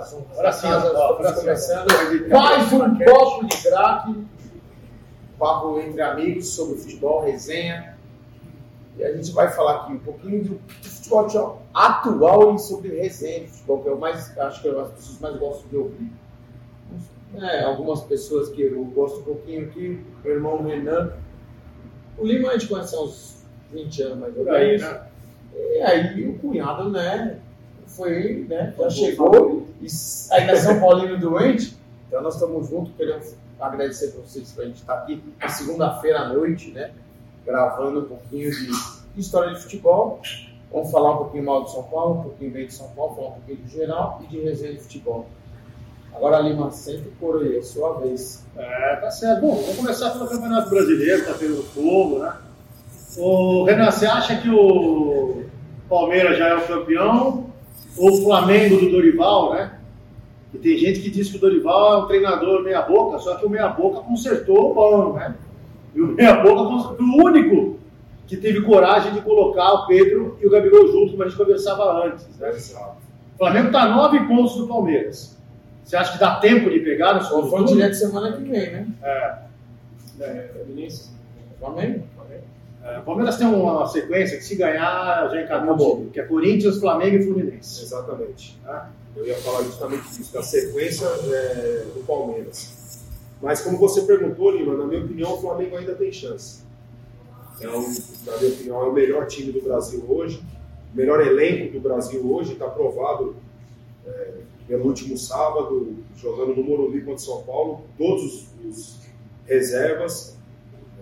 são Agora sim, casa, estamos começando mais um copo de craque, papo entre amigos sobre futebol, resenha. E a gente vai falar aqui um pouquinho do futebol atual e sobre resenha de futebol, que é o mais, acho que é as pessoas mais gostam de ouvir. É, algumas pessoas que eu gosto um pouquinho aqui, meu irmão Renan. O Lima a gente conhece há uns 20 anos mais ou menos. Né? E aí o cunhado, né, foi, né, já chegou, e ainda São Paulino doente, então nós estamos juntos, queremos agradecer para vocês para a gente estar aqui na segunda-feira à noite, né, gravando um pouquinho de história de futebol. Vamos falar um pouquinho mal de São Paulo, um pouquinho bem de São Paulo, falar um pouquinho do geral e de resenha de futebol. Agora, Lima, sempre por aí, sua vez. É, tá certo. Bom, vamos começar pelo Campeonato Brasileiro, tá tendo fogo, né? O Renan, você acha que o Palmeiras já é o campeão o Flamengo do Dorival, né? E tem gente que diz que o Dorival é um treinador meia-boca, só que o meia-boca consertou o pão, né? E o meia-boca foi o único que teve coragem de colocar o Pedro e o Gabigol junto, como a gente conversava antes. Né? O Flamengo está nove pontos do Palmeiras. Você acha que dá tempo de pegar no segundo turno? direto semana que vem, né? É. é Flamengo? É, o Palmeiras tem uma sequência que se ganhar já encaminhou o que é Corinthians, Flamengo e Fluminense. Exatamente. Ah. Eu ia falar justamente disso, da sequência é, do Palmeiras. Mas como você perguntou, Lima, na minha opinião o Flamengo ainda tem chance. É um, na minha opinião, é o melhor time do Brasil hoje, o melhor elenco do Brasil hoje, está provado é, pelo último sábado, jogando no Morumbi contra São Paulo, todos os, os reservas,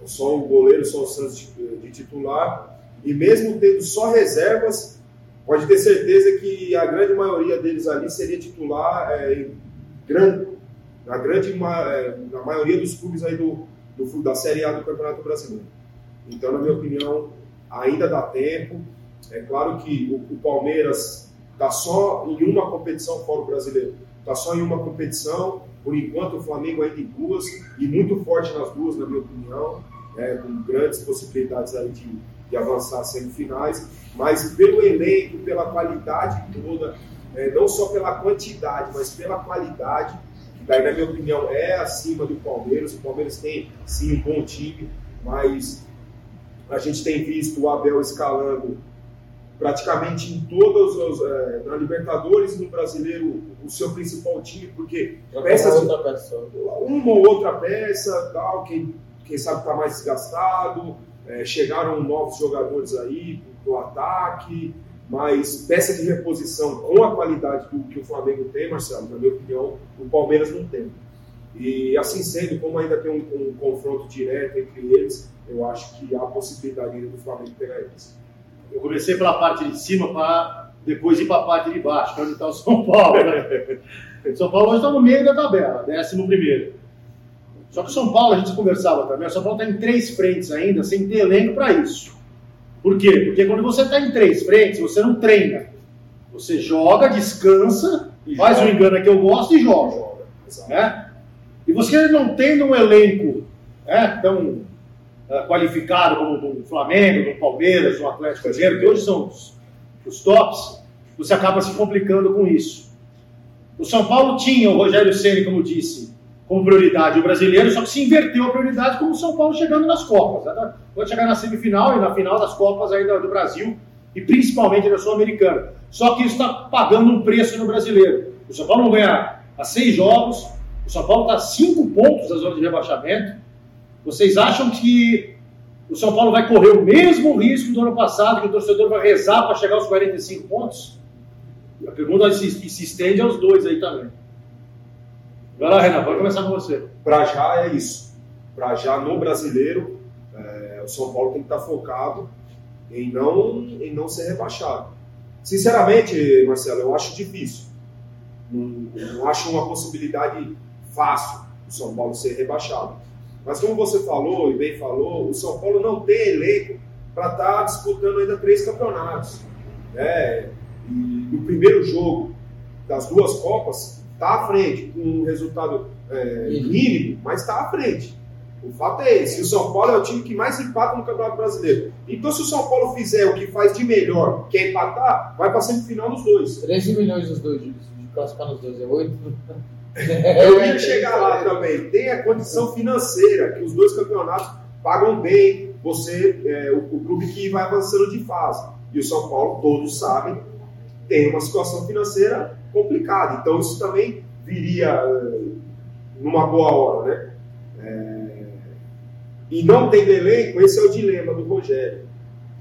só o goleiro, só o Santos de, de titular, e mesmo tendo só reservas, pode ter certeza que a grande maioria deles ali seria titular é, grande, na grande é, na maioria dos clubes aí do, do, da Série A do Campeonato Brasileiro. Então, na minha opinião, ainda dá tempo. É claro que o, o Palmeiras está só em uma competição fora o brasileiro, está só em uma competição. Por enquanto, o Flamengo ainda em duas e muito forte nas duas, na minha opinião né, com grandes possibilidades aí de, de avançar semifinais, mas pelo elenco, pela qualidade toda, é, não só pela quantidade, mas pela qualidade, que daí, na minha opinião, é acima do Palmeiras. O Palmeiras tem, sim, um bom time, mas a gente tem visto o Abel escalando praticamente em todos os é, na Libertadores no Brasileiro o seu principal time porque peças uma ou outra peça tal que quem sabe está mais desgastado, é, chegaram novos jogadores aí no ataque, mas peça de reposição com a qualidade do que o Flamengo tem, Marcelo, na minha opinião, o Palmeiras não tem. E assim sendo, como ainda tem um, um confronto direto entre eles, eu acho que há possibilidade do Flamengo pegar eles. Eu comecei pela parte de cima para depois ir para a parte de baixo, onde está o São Paulo. Né? São Paulo hoje está no meio da tabela, décimo primeiro. Só que o São Paulo, a gente conversava também, o São Paulo está em três frentes ainda, sem ter elenco para isso. Por quê? Porque quando você está em três frentes, você não treina. Você joga, descansa, e faz joga. o engano que eu gosto e joga. joga né? E você não tendo um elenco né, tão uh, qualificado como o do Flamengo, do Palmeiras, do Atlético Mineiro, que hoje são os, os tops, você acaba se complicando com isso. O São Paulo tinha o Rogério Ceni, como disse, como prioridade o brasileiro, só que se inverteu a prioridade como o São Paulo chegando nas Copas. Né? Pode chegar na semifinal e na final das Copas ainda do Brasil e principalmente da Sul-Americana. Só que isso está pagando um preço no brasileiro. O São Paulo não ganha a seis jogos, o São Paulo está a cinco pontos da zona de rebaixamento. Vocês acham que o São Paulo vai correr o mesmo risco do ano passado, que o torcedor vai rezar para chegar aos 45 pontos? A pergunta se, se estende aos dois aí também. Vai lá, Renan, pode começar com você. Para já é isso. Para já no brasileiro, é, o São Paulo tem que estar tá focado em não, em não ser rebaixado. Sinceramente, Marcelo, eu acho difícil. Não, não acho uma possibilidade fácil o São Paulo ser rebaixado. Mas como você falou e bem falou, o São Paulo não tem elenco para estar tá disputando ainda três campeonatos. É, e no primeiro jogo das duas Copas, está à frente, com um resultado é, mínimo, mas está à frente. O fato é esse. O São Paulo é o time que mais empata no Campeonato Brasileiro. Então, se o São Paulo fizer o que faz de melhor, que é empatar, vai para semifinal dos dois. 13 milhões dos dois de classificar nos dois, é oito. Eu ia chegar lá também. Tem a condição financeira, que os dois campeonatos pagam bem você, é, o, o, clube que vai avançando de fase. E o São Paulo, todos sabem, tem uma situação financeira complicada. Então isso também viria é, numa boa hora, né? É... E não tem elenco, esse é o dilema do Rogério.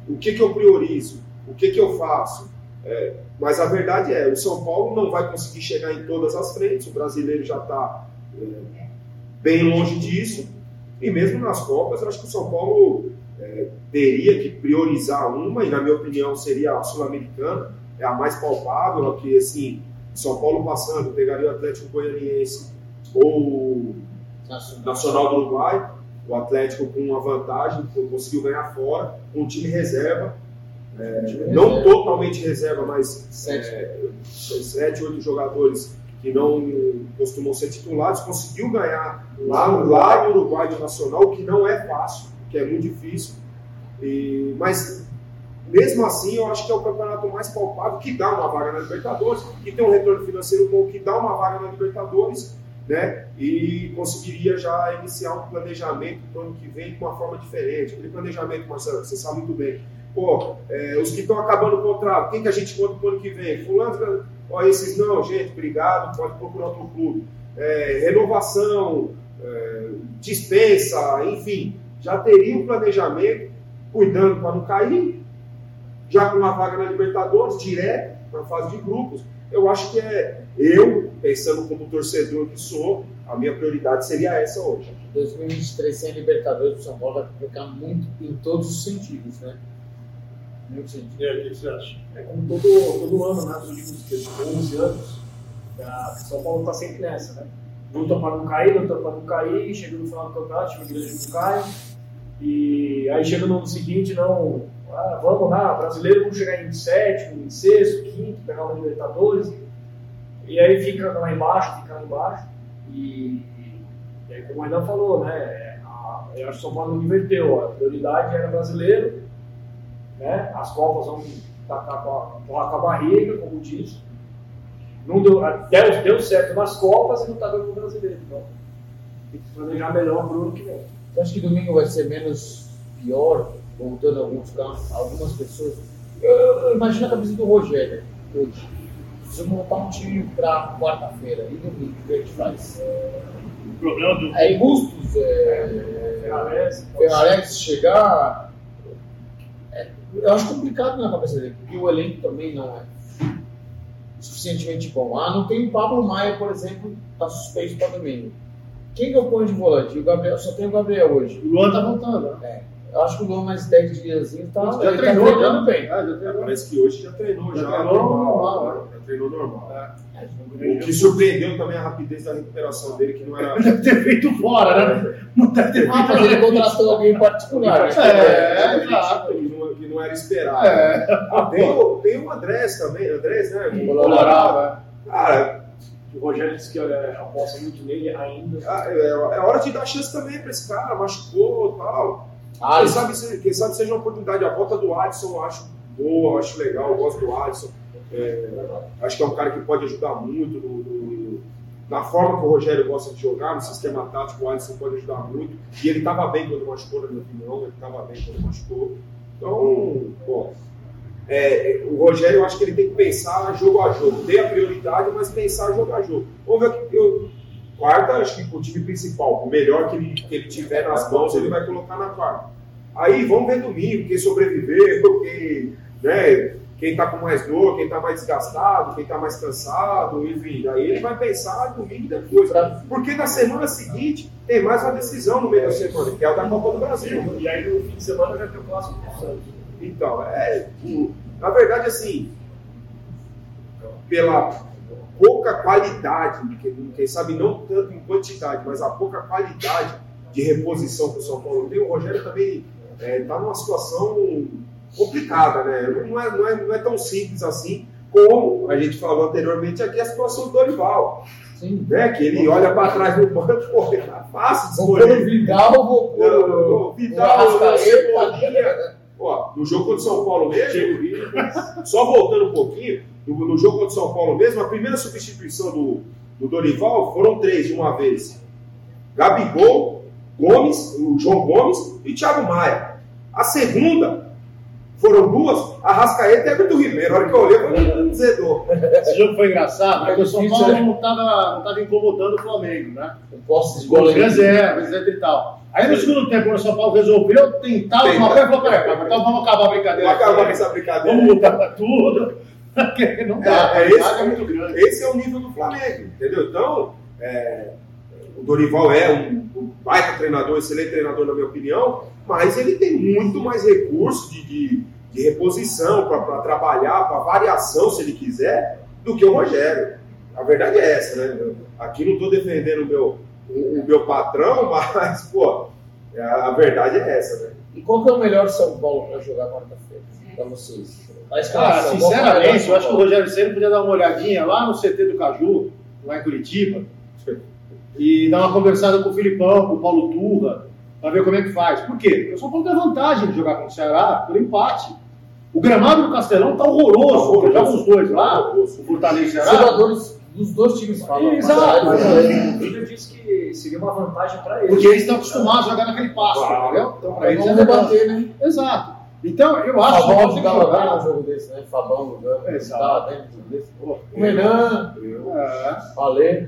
O que, que eu priorizo? O que, que eu faço? É, mas a verdade é, o São Paulo não vai conseguir chegar em todas as frentes, o brasileiro já está é, bem longe disso, e mesmo nas Copas, eu acho que o São Paulo é, teria que priorizar uma, e na minha opinião seria a Sul-Americana, é a mais palpável, que assim, São Paulo passando, pegaria o Atlético Goianiense ou o Nacional do Uruguai, o Atlético com uma vantagem, conseguiu ganhar fora, com um time reserva, é, não totalmente reserva, mas sete. É, sete, oito jogadores que não costumam ser titulares, conseguiu ganhar lá, lá no Uruguai do Nacional, que não é fácil, que é muito difícil. E, mas mesmo assim, eu acho que é o campeonato mais palpável, que dá uma vaga na Libertadores, que tem um retorno financeiro bom, que dá uma vaga na Libertadores, né? E conseguiria já iniciar um planejamento para o ano que vem de uma forma diferente. Aquele planejamento, Marcelo, você sabe muito bem Pô, é, os que estão acabando o contrato, quem que a gente conta para o ano que vem? Fulano, ó, esses não, gente, obrigado, pode procurar outro clube. É, renovação, é, dispensa, enfim, já teria um planejamento, cuidando para não cair, já com uma vaga na Libertadores, direto para a fase de grupos. Eu acho que é, eu, pensando como torcedor que sou, a minha prioridade seria essa hoje. 2023 sem Libertadores, o São Paulo vai ficar muito em todos os sentidos, né? Muito sentido. É, o que você acha? É como todo, todo ano, né, nos últimos 11 anos, a São Paulo está sempre nessa, né? Luta para não cair, luta para não cair, chega no final do campeonato, time grande não cai, e aí chega no ano seguinte, não, ah, vamos lá, brasileiro, vamos chegar em sétimo, em sexto, quinto, pegar uma Libertadores, e aí fica lá embaixo, fica lá embaixo, e, e aí como o falou, né, eu acho que o São Paulo inverteu, a prioridade era brasileiro, né? As Copas vão tacar com a, com a barriga, como disse. Não deu, deu, deu certo nas Copas e não está dando no brasileiro. Então, tem que planejar melhor para o ano que vem. Você acha que domingo vai ser menos pior, voltando alguns campos, algumas pessoas? Eu, eu imagino a cabeça do Rogério hoje. Se eu montar um time para quarta-feira e domingo, o que a gente faz? O problema do. É Bustos, é, Ferrarese chegar eu acho complicado na cabeça dele, porque o elenco também não é suficientemente bom. Ah, não tem o Pablo Maia, por exemplo, está suspeito para domingo. Quem que eu ponho de volante? O Gabriel, só tem o Gabriel hoje. O Luan tá voltando, né? É. Eu acho que o Luan mais 10 dias tá, já ele treinou, tá treinando bem. Ah, já treinou. Parece que hoje já treinou, já, já treinou normal, normal, né? Já treinou normal. É. O que surpreendeu também a rapidez da recuperação dele, que não era. Deve ter feito fora, né? Não deve ter feito. Ah, mas ele contratou alguém em particular. É, é, é, exato. Que não, que não era esperado. É. Ah, tem, o, tem o Andrés também, Andrés, né? Colorado. Cara, o Rogério disse que é, aposta muito nele ainda. Ah, é, é, hora de dar chance também para esse cara, machucou e tal. Ah, quem, sabe, quem sabe seja uma oportunidade. A volta do Adson eu acho boa, eu acho legal, eu gosto do Adson. É, acho que é um cara que pode ajudar muito no, no, na forma que o Rogério gosta de jogar, no sistema tático, o Alisson pode ajudar muito. E ele estava bem quando machucou, na minha opinião, ele estava bem quando machucou. Então, bom, é, o Rogério, eu acho que ele tem que pensar jogo a jogo, ter a prioridade, mas pensar jogo a jogo. Vamos ver o que eu. Quarta, acho que o time principal, o melhor que ele, que ele tiver nas mãos, ele vai colocar na quarta. Aí vamos ver domingo, quem sobreviver, quem, né, quem está com mais dor, quem está mais desgastado, quem está mais cansado, enfim. Aí ele vai pensar domingo depois. Porque na semana seguinte tem mais uma decisão no meio da semana, que é a da Copa do Brasil. E aí no fim de semana já tem o clássico do Santos. Então, é, na verdade, assim, pela pouca qualidade, quem sabe não tanto em quantidade, mas a pouca qualidade de reposição que o São Paulo tem, o Rogério também está é, tá numa situação complicada, né? Não é, não, é, não é tão simples assim como a gente falou anteriormente aqui a situação do Dorival. Sim. Né? Que ele olha para trás do banco, pô, é fácil de escolher. O Vidal, vou pôr o Vidal, Ó, no jogo contra o São Paulo mesmo, só voltando um pouquinho, no, no jogo contra o São Paulo mesmo, a primeira substituição do, do Dorival foram três de uma vez. Gabigol, Gomes, o João Gomes e Thiago Maia. A segunda foram duas, Arrascaeta e Everton Ribeiro. A hora que eu olhei, eu falei, um zedor. Esse jogo foi engraçado, porque o São Paulo não estava incomodando o Flamengo, né? Com posse de os reservas, etc e tal. Aí no segundo tempo, quando o São Paulo resolveu tentar uma coisa, falou, peraí, então vamos acabar a brincadeira. Vou acabar essa brincadeira. Vamos lutar pra tudo. Não dá, É, é esse, é muito grande. esse é o nível do Flamengo, entendeu? Então, é, o Dorival é um, um baita treinador, excelente treinador, na minha opinião, mas ele tem muito mais recursos de, de, de reposição para trabalhar, para variação, se ele quiser, do que o Rogério. A verdade é essa, né? Eu- Aqui não estou defendendo o meu, o, o meu patrão, mas, pô, a verdade é essa, né? E qual que é o melhor São Paulo para jogar quarta-feira? Para vocês. A Cara, escalação, é melhor sinceramente, eu acho que o? Rogério Ceni podia dar uma olhadinha lá no CT do Caju, lá em Curitiba, e dar uma conversada com o Filipão, com o Paulo Turra, para ver como é que faz. Por quê? Porque o São Paulo tem vantagem de jogar com o Ceará pelo empate. O gramado do Castelão tá horroroso, porque jogam os dois lá, o Fortaleza e o Os Ceará. jogadores dos dois times falam. Exato. Mas, Mas o Vídeo disse que seria uma vantagem para eles. Porque eles estão acostumados a jogar naquele passo, Claro. entendeu? Então, para eles é debater, né? Exato. Então, eu acho Fabão que que jogava bem num jogar. jogo desse, né? Fabão jogando. Exato. Tava bem num jogo desse. Pô, O Renan, é. Valê.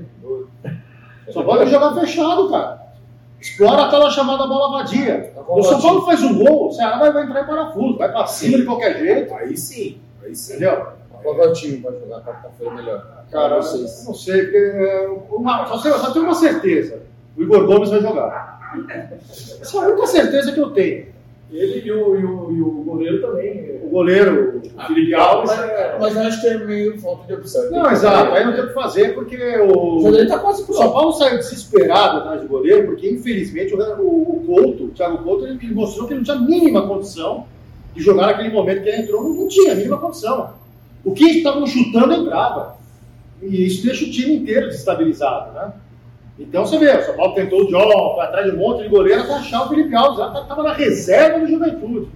Só pode jogar fechado, cara. Explora aquela chamada bola vadia. Tá O São Paulo faz um gol, o Ceará vai, vai entrar em parafuso, vai pra cima de qualquer jeito, Aí sim, aí sim. entendeu? Qual é o time para jogar quarta-feira melhor? Cara, eu vocês. não sei, porque é, uma, só, sei- só tenho uma certeza: o Igor Gomes vai jogar. Essa é a única certeza que eu tenho. Ele e o, e o, e o goleiro também. O goleiro, o Felipe Alves. Mas, mas eu acho que é meio falta de opção. Não, exato, aí não tem o que fazer, porque o. O Jandrei tá quase O São pronto. Paulo saiu desesperado atrás do goleiro, porque infelizmente o, o, Couto, o Thiago Couto, ele mostrou que ele não tinha a mínima condição de jogar naquele momento que ele entrou, não, não tinha a mínima condição. O que estavam chutando entrava. E isso deixa o time inteiro desestabilizado, né? Então você vê, o São Paulo tentou o John, foi atrás de um monte de goleiro até achar o Felipe Alves, já estava na reserva do Juventude.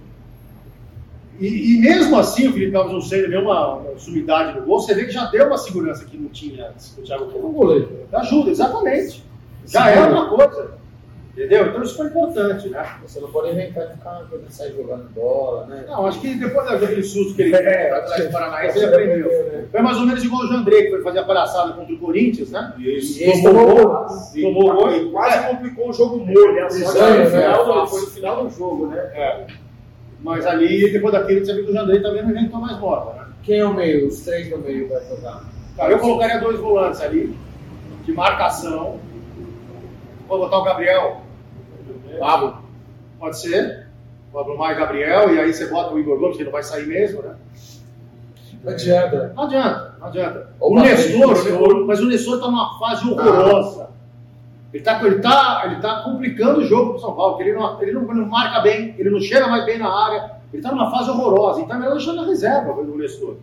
E, e mesmo assim, o Felipe Alves não sendo nenhuma uma sumidade no gol, você vê que já deu uma segurança que não tinha antes, o Thiago. Ajuda, exatamente. Já é outra coisa. Entendeu? Então isso foi importante, né? Você não pode inventar de ficar quando ele sai jogando bola, né? Não, acho que depois daquele susto que ele teve É, atrás do Paranaense, ele você aprendeu. né? Foi mais ou menos igual o Jandrei, que foi fazer a palhaçada contra o Corinthians, né? Isso. E Tomou gol, E, tomou gol e quase complicou o jogo morto. né? final do- Fácil. foi no final do jogo, né? É. Mas ali, depois daquele, você viu que o Jandrei também não inventou mais moda, né? Quem é o meio? Os três no meio vai jogar. Cara, eu colocaria dois volantes ali, de marcação. Vou botar o Gabriel. Pablo. Pode ser. Pablo Maia e Gabriel, e aí você bota o Igor Gomes, que não vai sair mesmo, né? Não adianta. Não adianta, não adianta. Ou o uma Nestor, mas o Nestor está numa fase horrorosa. Ele está ele tá, ele tá complicando o jogo pro São Paulo, porque ele não, ele, não, ele não marca bem, ele não chega mais bem na área, ele está numa fase horrorosa. Então é melhor deixar na reserva o Nestor.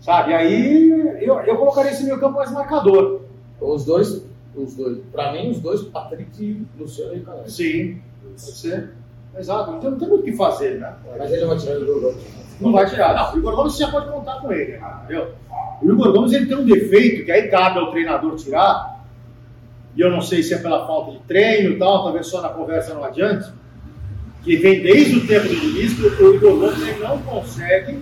Sabe? E aí eu, eu colocaria esse meio campo mais marcador. Os dois, os dois. Pra mim, os dois, Patrick e Luciano e Canais. Sim, pode ser. Exato, então não tem muito o que fazer, né? Mas ele não vai tirar do jogo. Não vai tirar. Não, o Igor Gomes você já pode contar com ele, entendeu? O Igor Gomes ele tem um defeito que aí cabe ao treinador tirar, e eu não sei se é pela falta de treino e tal, talvez só na conversa não adiante, que vem desde o tempo do Diniz que o Igor Gomes ele não consegue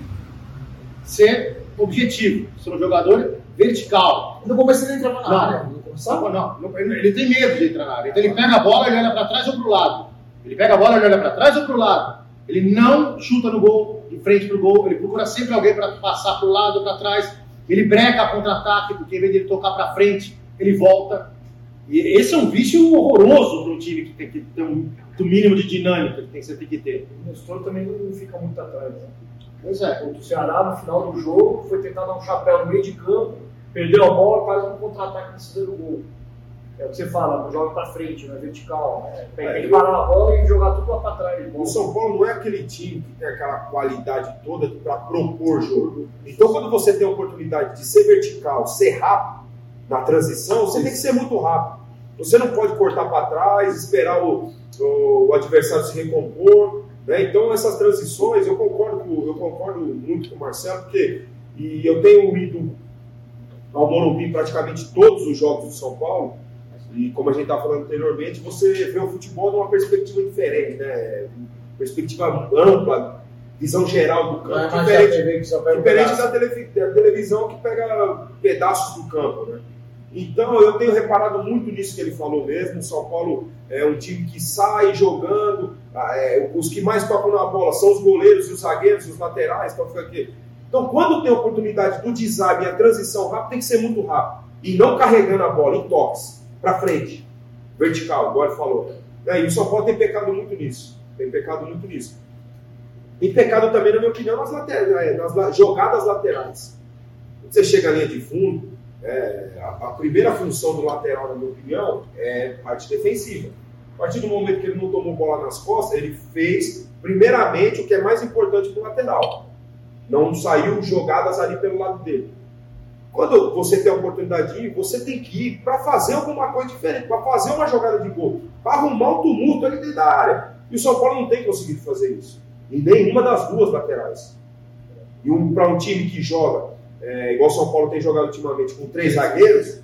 ser objetivo, ser um jogador vertical. No começo ele entrava na Não. área. Começava? Não, ele tem medo de entrar na área. Então ele pega a bola e olha para trás ou para o lado. Ele pega a bola e olha para trás ou para o lado. Ele não chuta no gol, de frente para o gol. Ele procura sempre alguém para passar para o lado ou para trás. Ele breca contra-ataque, porque em vez de ele tocar para frente, ele volta. E esse é um vício horroroso para um time que tem que ter um, um mínimo de dinâmica que tem, você tem que ter. O Nestor também não fica muito atrás. Né? Pois é. O Ceará, no final do jogo, foi tentar dar um chapéu no meio de campo, perdeu a bola, faz um contra-ataque precisa do gol. É o que você fala, não joga pra frente, não é vertical. né? Tem, que parar a bola e jogar tudo lá pra trás. O São Paulo não é aquele time que tem aquela qualidade toda para propor jogo. Então, quando você tem a oportunidade de ser vertical, ser rápido na transição, você tem que ser muito rápido. Você não pode cortar para trás, esperar o, o, o adversário se recompor. Né? Então, essas transições, eu concordo, eu concordo muito com o Marcelo, porque E eu tenho ido ao Morumbi praticamente todos os jogos do São Paulo. E como a gente estava falando anteriormente, você vê o futebol de uma perspectiva diferente, né? Perspectiva ampla, visão geral do campo. É diferente diferente da, televi- da televisão que pega pedaços do campo, né? Então eu tenho reparado muito nisso que ele falou mesmo. O São Paulo é um time que sai jogando, ah, é, os que mais tocam na bola são os goleiros e os zagueiros, os laterais, para ficar aqui. Então quando tem a oportunidade do desarme e a transição rápida, tem que ser muito rápido e não carregando a bola em toques para frente, vertical, igual ele falou. É, e o São Paulo tem pecado muito nisso, tem pecado muito nisso. E pecado também, na minha opinião, nas, laterais, nas la- jogadas laterais. Quando você chega à linha de fundo, é, a, a primeira função do lateral, na minha opinião, é parte defensiva. A partir do momento que ele não tomou bola nas costas, ele fez, primeiramente, o que é mais importante para o lateral. Não saiu jogadas ali pelo lado dele. Quando você tem a oportunidade de ir, você tem que ir para fazer alguma coisa diferente, para fazer uma jogada de gol, para arrumar um tumulto ali dentro da área. E o São Paulo não tem conseguido fazer isso. Em nenhuma das duas laterais. E um, para um time que joga, é, igual o São Paulo tem jogado ultimamente com três zagueiros,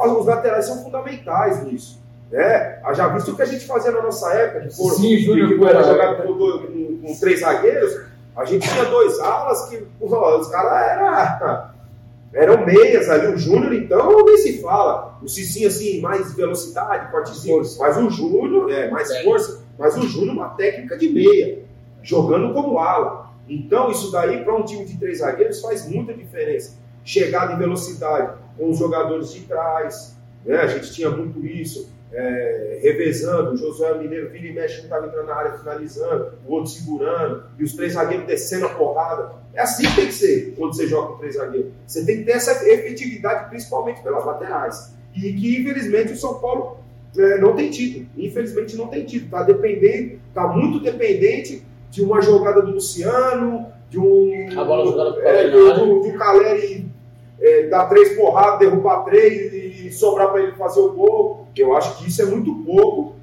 as- os laterais são fundamentais nisso. Né? Já visto o que a gente fazia na nossa época, que foram Sim, Júnior que era Coelho. jogado com, dois- com- com três zagueiros, a gente tinha dois alas que os caras eram, eram meias ali. O Júnior, então, nem se fala. O Cicinho, assim, mais velocidade, fortezinho. Mas o Júnior, é, mais Técnica. força. Mas o Júnior, uma técnica de meia, jogando como ala. Então, isso daí, para um time de três zagueiros, faz muita diferença. Chegada em velocidade com os jogadores de trás, né? a gente tinha muito isso, é, revezando. O Josué Mineiro vira e mexe, um estava entrando na área finalizando, o outro segurando, e os três zagueiros descendo a porrada. É assim que tem que ser quando você joga com três zagueiros. Você tem que ter essa efetividade, principalmente pelas laterais. E que, infelizmente, o São Paulo é, não tem tido. Infelizmente, não tem tido. Está dependendo, está muito dependente de uma jogada do Luciano, de um. A bola jogada pro é, Caleri do, do, do Caleri é, dar três porradas, derrubar três e sobrar para ele fazer o gol. Eu acho que isso é muito pouco.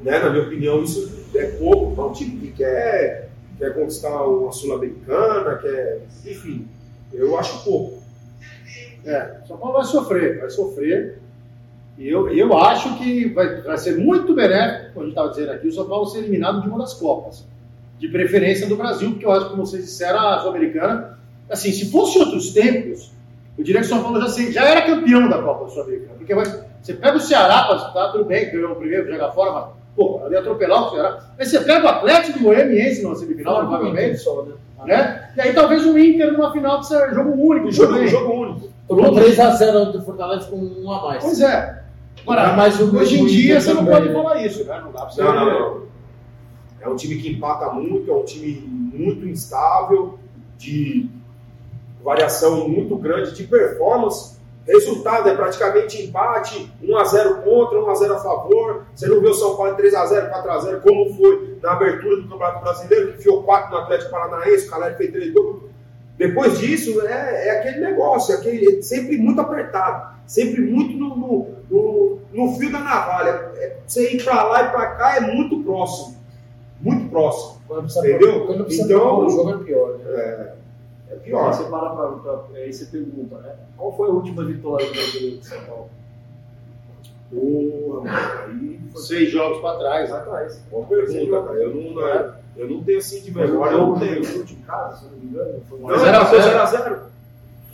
Né? Na minha opinião, isso é pouco para um time que quer, quer conquistar uma Sul-Americana, quer. Enfim, eu acho pouco. É, São Paulo vai sofrer, vai sofrer. E eu, eu acho que vai, vai ser muito benéfico, como a gente estava dizendo aqui, o São Paulo ser eliminado de uma das Copas. De preferência do Brasil, porque eu acho como vocês disseram, a Sul-Americana, assim, se fosse outros tempos, eu diria que o São Paulo já, já era campeão da Copa Sul-Americana. Porque vai- você pega o Ceará para disputar, tudo bem, ganhou o primeiro, joga fora, mas, pô, ali atropelar o Ceará. Aí você pega o Atlético Goianiense numa semifinal, provavelmente, só, né? né? E aí talvez o Inter numa final que seja jogo único, Jogo, jogo único. Tomou 3x0 do Fortaleza com um a mais. Pois é. Agora, Não, mas hoje em dia você não pode falar isso, né? Não dá pra você Não, não, não. É um time que empata muito, é um time muito instável, de variação muito grande de performance. Resultado é praticamente empate, 1x0 contra, 1x0 a favor. Você não vê o São Paulo em 3x0, 4x0, como foi na abertura do Campeonato Brasileiro, que enfiou 4 no Atlético Paranaense, o Caleri fez 3 gols. Depois disso, é, é aquele negócio, é aquele, é sempre muito apertado, sempre muito no, no, no- no fio da navalha. É, você ir pra lá e pra cá é muito próximo. Muito próximo. Quando precisa Entendeu? Quando precisa Então- o jogo é pior, né? É, é Aí pior. você para pra, pra, aí você pergunta, né? Qual foi a última vitória do brasileiro de São Paulo? Porra, mano, aí Seis jogos pra trás. Lá atrás. boa pergunta, cara. Eu não, é, eu não tenho assim de Foi memória, eu não tenho. Juventude em casa, se eu não me engano. Foi Não, uma Zero a foi zero. 0x0.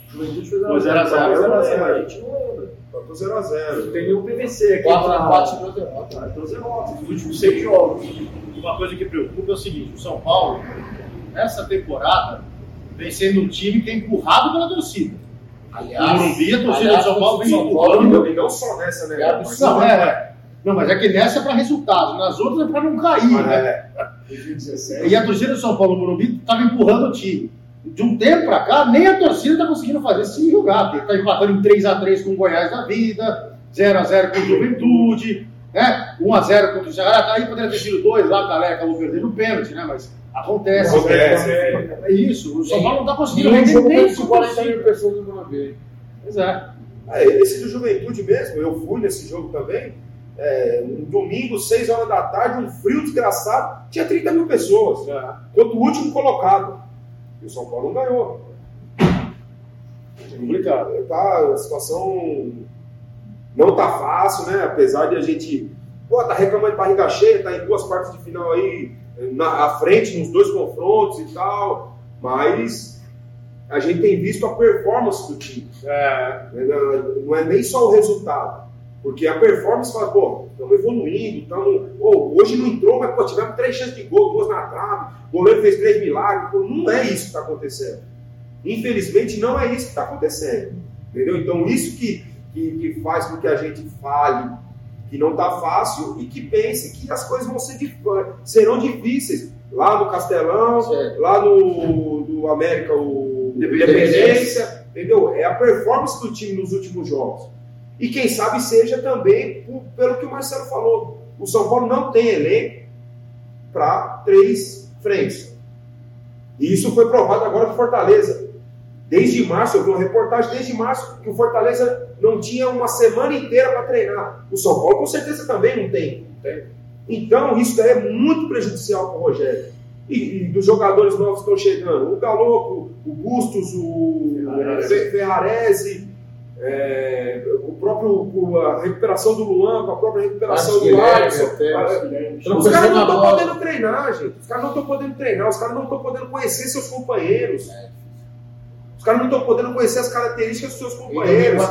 Juventude fez Foi zero a zero. Foi zero a zero, Zero a A zero. gente não lembra. Foi Não 0x0. tem nenhum PVC aqui. 4 pra- empates e duas derrotas. Ah, Então zero a Os últimos seis jogos. Uma coisa que preocupa é o seguinte: o São Paulo, nessa temporada, vem sendo um time que é empurrado pela torcida. Aliás, O Morumbi, a torcida do São Paulo vem empurrando. E não só nessa, né? É. Não, é, é. Não, mas é que nessa é para resultados, nas outras é para não cair. Né? é, 2017. E a torcida do São Paulo Morumbi estava empurrando o time. De um tempo para cá, nem a torcida está conseguindo fazer esse time jogar. Está empatando em 3x3 com o Goiás da vida, 0x0 com o Juventude, né? 1x0 contra o Ceará. Aí poderia ter sido dois lá, Calé acabou perdendo o pênalti, né? Mas acontece. Acontece. É isso. O São Paulo não está conseguindo jogo nem com 40 torcida. mil pessoas no Morumbi. Pois é. É, esse do Juventude mesmo, eu fui nesse jogo também. É, um domingo, 6 horas da tarde, um frio desgraçado, tinha 30 mil pessoas. Contra o último colocado. E o São Paulo não ganhou. complicado. Tá, a situação não tá fácil, né? Apesar de a gente. Pô, tá reclamando de barriga cheia, tá em duas partes de final aí, na à frente, nos dois confrontos e tal. Mas a gente tem visto a performance do time. É. Não é nem só o resultado. Porque a performance fala, pô, estamos evoluindo, estamos. Oh, hoje não entrou, mas pô, tivemos três chances de gol, duas na trave, o goleiro fez três milagres. Pô, não é isso que está acontecendo. Infelizmente, não é isso que está acontecendo. Entendeu? Então, isso que, que, que, faz com que a gente fale que não está fácil e que pense que as coisas vão ser serão difíceis. Lá no Castelão, certo. lá no do América, o Independência, entendeu? É a performance do time nos últimos jogos. E quem sabe seja também pelo que o Marcelo falou. O São Paulo não tem elenco para três frentes. E isso foi provado agora do Fortaleza. Desde março, eu vi uma reportagem desde março que o Fortaleza não tinha uma semana inteira para treinar. O São Paulo com certeza também não tem. Então, isso é muito prejudicial para o Rogério. E, e, dos jogadores novos que estão chegando, o Galopo, o Bustos, o Ferrarese, é, o próprio, a recuperação do Luan, a própria recuperação do Alisson. Os caras não estão podendo treinar, gente. Os caras não estão podendo treinar, os caras não estão podendo conhecer seus companheiros. Os caras não estão podendo conhecer as características dos seus companheiros.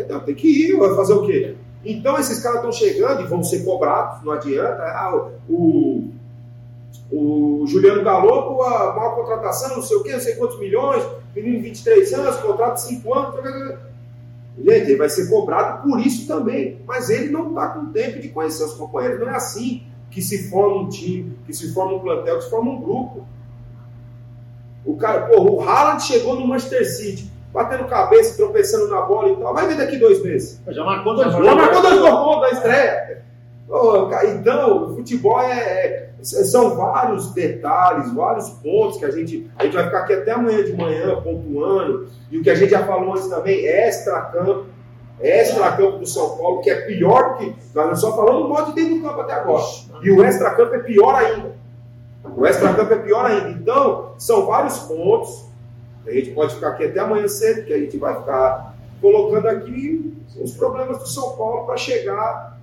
Então, tem que ir, vai fazer o quê? Então esses caras estão chegando e vão ser cobrados, não adianta. Ah, o, o Juliano Galopo, a maior contratação, não sei o quê, não sei quantos milhões, menino de 23 anos, contrato de 5 anos. Gente, ele vai ser cobrado por isso também. Mas ele não está com tempo de conhecer os companheiros. Não é assim que se forma um time, que se forma um plantel, que se forma um grupo. O cara, pô, o Haaland chegou no Manchester City, batendo cabeça, tropeçando na bola e tal. Vai ver daqui dois meses. Já marcou dois gols. Já marcou dois gols da estreia. então, o futebol é, é, são vários detalhes, vários pontos que a gente. A gente vai ficar aqui até amanhã de manhã pontuando. E o que a gente já falou antes também, extra-campo. Extra-campo do São Paulo, que é pior que. Nós só falamos do modo de dentro do campo até agora. E o extra-campo é pior ainda. O extra-campo é pior ainda. Então, são vários pontos. A gente pode ficar aqui até amanhã cedo, que a gente vai ficar colocando aqui os problemas do São Paulo para chegar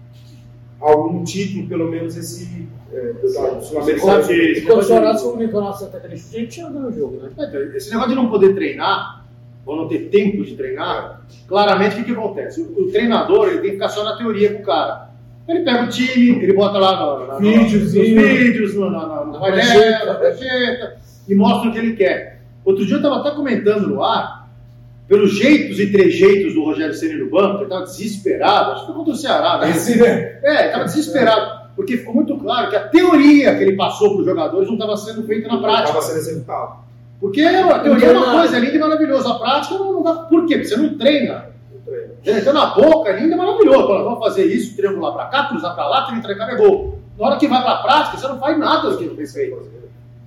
a algum título, pelo menos esse é, sul-americano. Quando o Horácio comunicou nossa atacante, a gente tinha ganho o jogo, né? É, esse negócio de não poder treinar, ou não ter tempo de treinar, claramente o que, que acontece? O, o, treinador ele tem que ficar só na teoria com o cara. Ele pega o time, ele bota lá no, vídeos, nos vídeos, no, no, no painel, na prancheta, e mostra o que ele quer. Outro dia eu estava até comentando no ar, pelos jeitos e trejeitos do Rogério Ceni no banco, ele estava desesperado, acho que foi contra o Ceará, né? Assim, né? É, estava desesperado, porque ficou muito claro que a teoria que ele passou para os jogadores não estava sendo feita na prática. Estava sendo executado. Porque a teoria é uma coisa, é linda e maravilhosa, a prática não, não dá. Por quê? Porque você não treina. Então na boca, linda é maravilhoso. Fala, vamos fazer isso, triangular para cá, cruzar para lá, triangular é gol. Na hora que vai para a prática, você não faz nada que fez.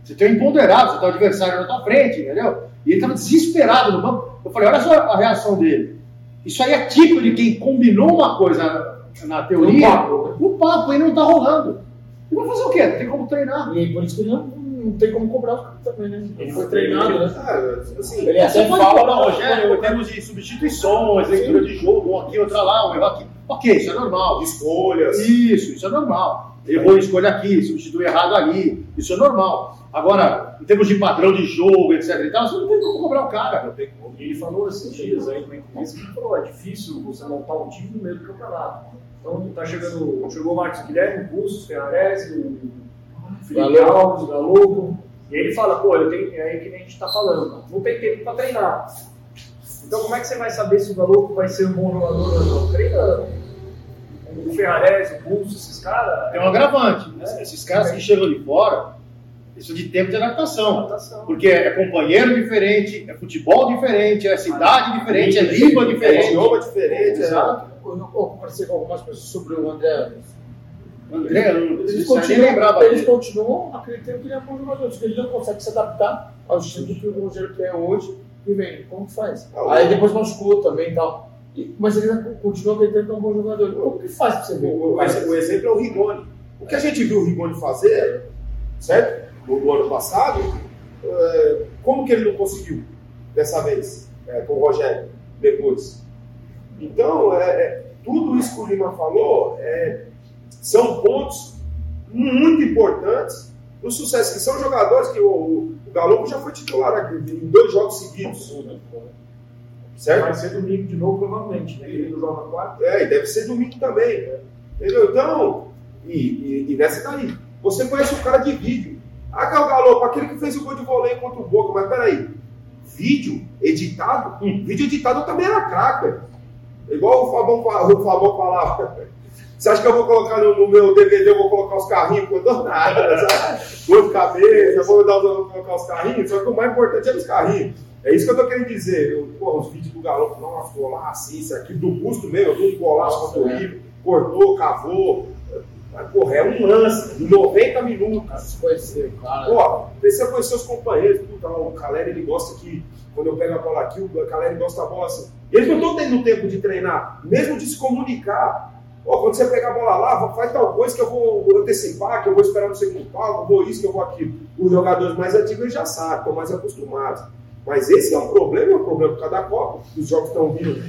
Você tem um imponderável, você tem o um adversário na tua frente, entendeu? E ele estava desesperado no banco. Eu falei, olha só a reação dele. Isso aí é tipo de quem combinou uma coisa na teoria, o papo, o papo aí não está rolando. E vai fazer o quê? Não tem como treinar. E por isso que não não tem como cobrar também, né? Ele foi treinado, né? Ah, assim, ele até fala para Rogério em termos de substituições, leitura de jogo, um aqui, outra lá, um erro aqui. Ok, isso é normal. Escolhas. Isso, isso é normal. Errou escolha aqui, substitui errado ali, isso é normal. Agora, em termos de padrão de jogo, etc e tal, você não tem como cobrar o cara. Não tem como. E ele falou esses dias aí, como é que falou, é difícil você montar um time no meio do campeonato. Então tá chegando, chegou o Marcos Guilherme, o Bustos, Ferrarese, o Felipe Alves, Galo. E ele fala, pô, eu tenho, é aí que a gente está falando, não tem tempo para treinar. Então como é que você vai saber se o Galo vai ser um bom jogador ou não? Treina o Ferrarese, o Pulso, esses caras. Tem um agravante. Né? Esses caras que chegam de fora, isso de tempo de adaptação. adaptação. Porque é companheiro diferente, é futebol diferente, é cidade diferente, é língua diferente. É idioma diferente. Exato. Eu conversei com algumas pessoas sobre o André André, eles, continuam, eles continuam acreditando que ele é bom jogador, porque ele não consegue se adaptar ao estilo que o Rogério quer hoje e vem, como que faz? Ah, Aí depois machucou também e tal. mas ele continua acreditando que é um bom jogador. Como que faz pra você ver? O, o, exemplo é o Rigoni. O que a gente viu o Rigoni fazer, certo? No, no ano passado, é, como que ele não conseguiu dessa vez? é, com o Rogério depois. Então, é, é, tudo isso que o Lima falou é, são pontos muito importantes no sucesso, que são jogadores que o, o, o Galo já foi titular aqui, em dois jogos seguidos. Certo? Vai ser domingo de novo, provavelmente, né? Ele joga quarto. É, e deve ser domingo também. Entendeu? Então, e, e, e nessa daí, você conhece o cara de vídeo. Ah, o Galo, aquele que fez o gol de voleio contra o Boca, mas peraí, vídeo editado? Hum. Vídeo editado também era craque. Igual o Fabão, o Fabão falava. Você acha que eu vou colocar no, no meu DVD, eu vou colocar os carrinhos quando eu dou nada, sabe? Dor de cabeça, vou, dar, vou colocar os carrinhos, só que o mais importante é os carrinhos. É isso que eu tô querendo dizer. Eu, porra, os vídeos do Galo, nossa, golaço, isso aqui, do busto mesmo, do golaço contra o Rio, cortou, cavou. Mas, porra, é um lance, 90 minutos. Conhecer, cara. Pô, precisa conhecer os companheiros. Puta, o Caleri, ele gosta que, quando eu pego a bola aqui, o Caleri gosta da bola assim. Eles não estão tendo tempo de treinar, mesmo de se comunicar. Ó, quando você pegar a bola lá, faz tal coisa que eu vou antecipar, que eu vou esperar no segundo pau, vou isso, que eu vou aquilo. Os jogadores mais antigos já sabem, estão mais acostumados. Mas esse é um problema, é um problema por causa da Copa. Os jogos estão vindo,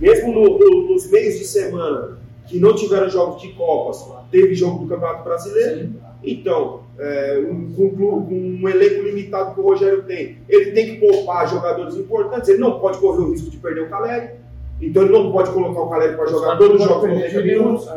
mesmo no, no, nos meios de semana, que não tiveram jogos de Copas, teve jogo do Campeonato Brasileiro. Sim. Então, é, um, um, um, elenco limitado que o Rogério tem, ele tem que poupar jogadores importantes, ele não pode correr o risco de perder o Caleri. Então ele não pode colocar o Caleri para jogar todos os jogos minutos.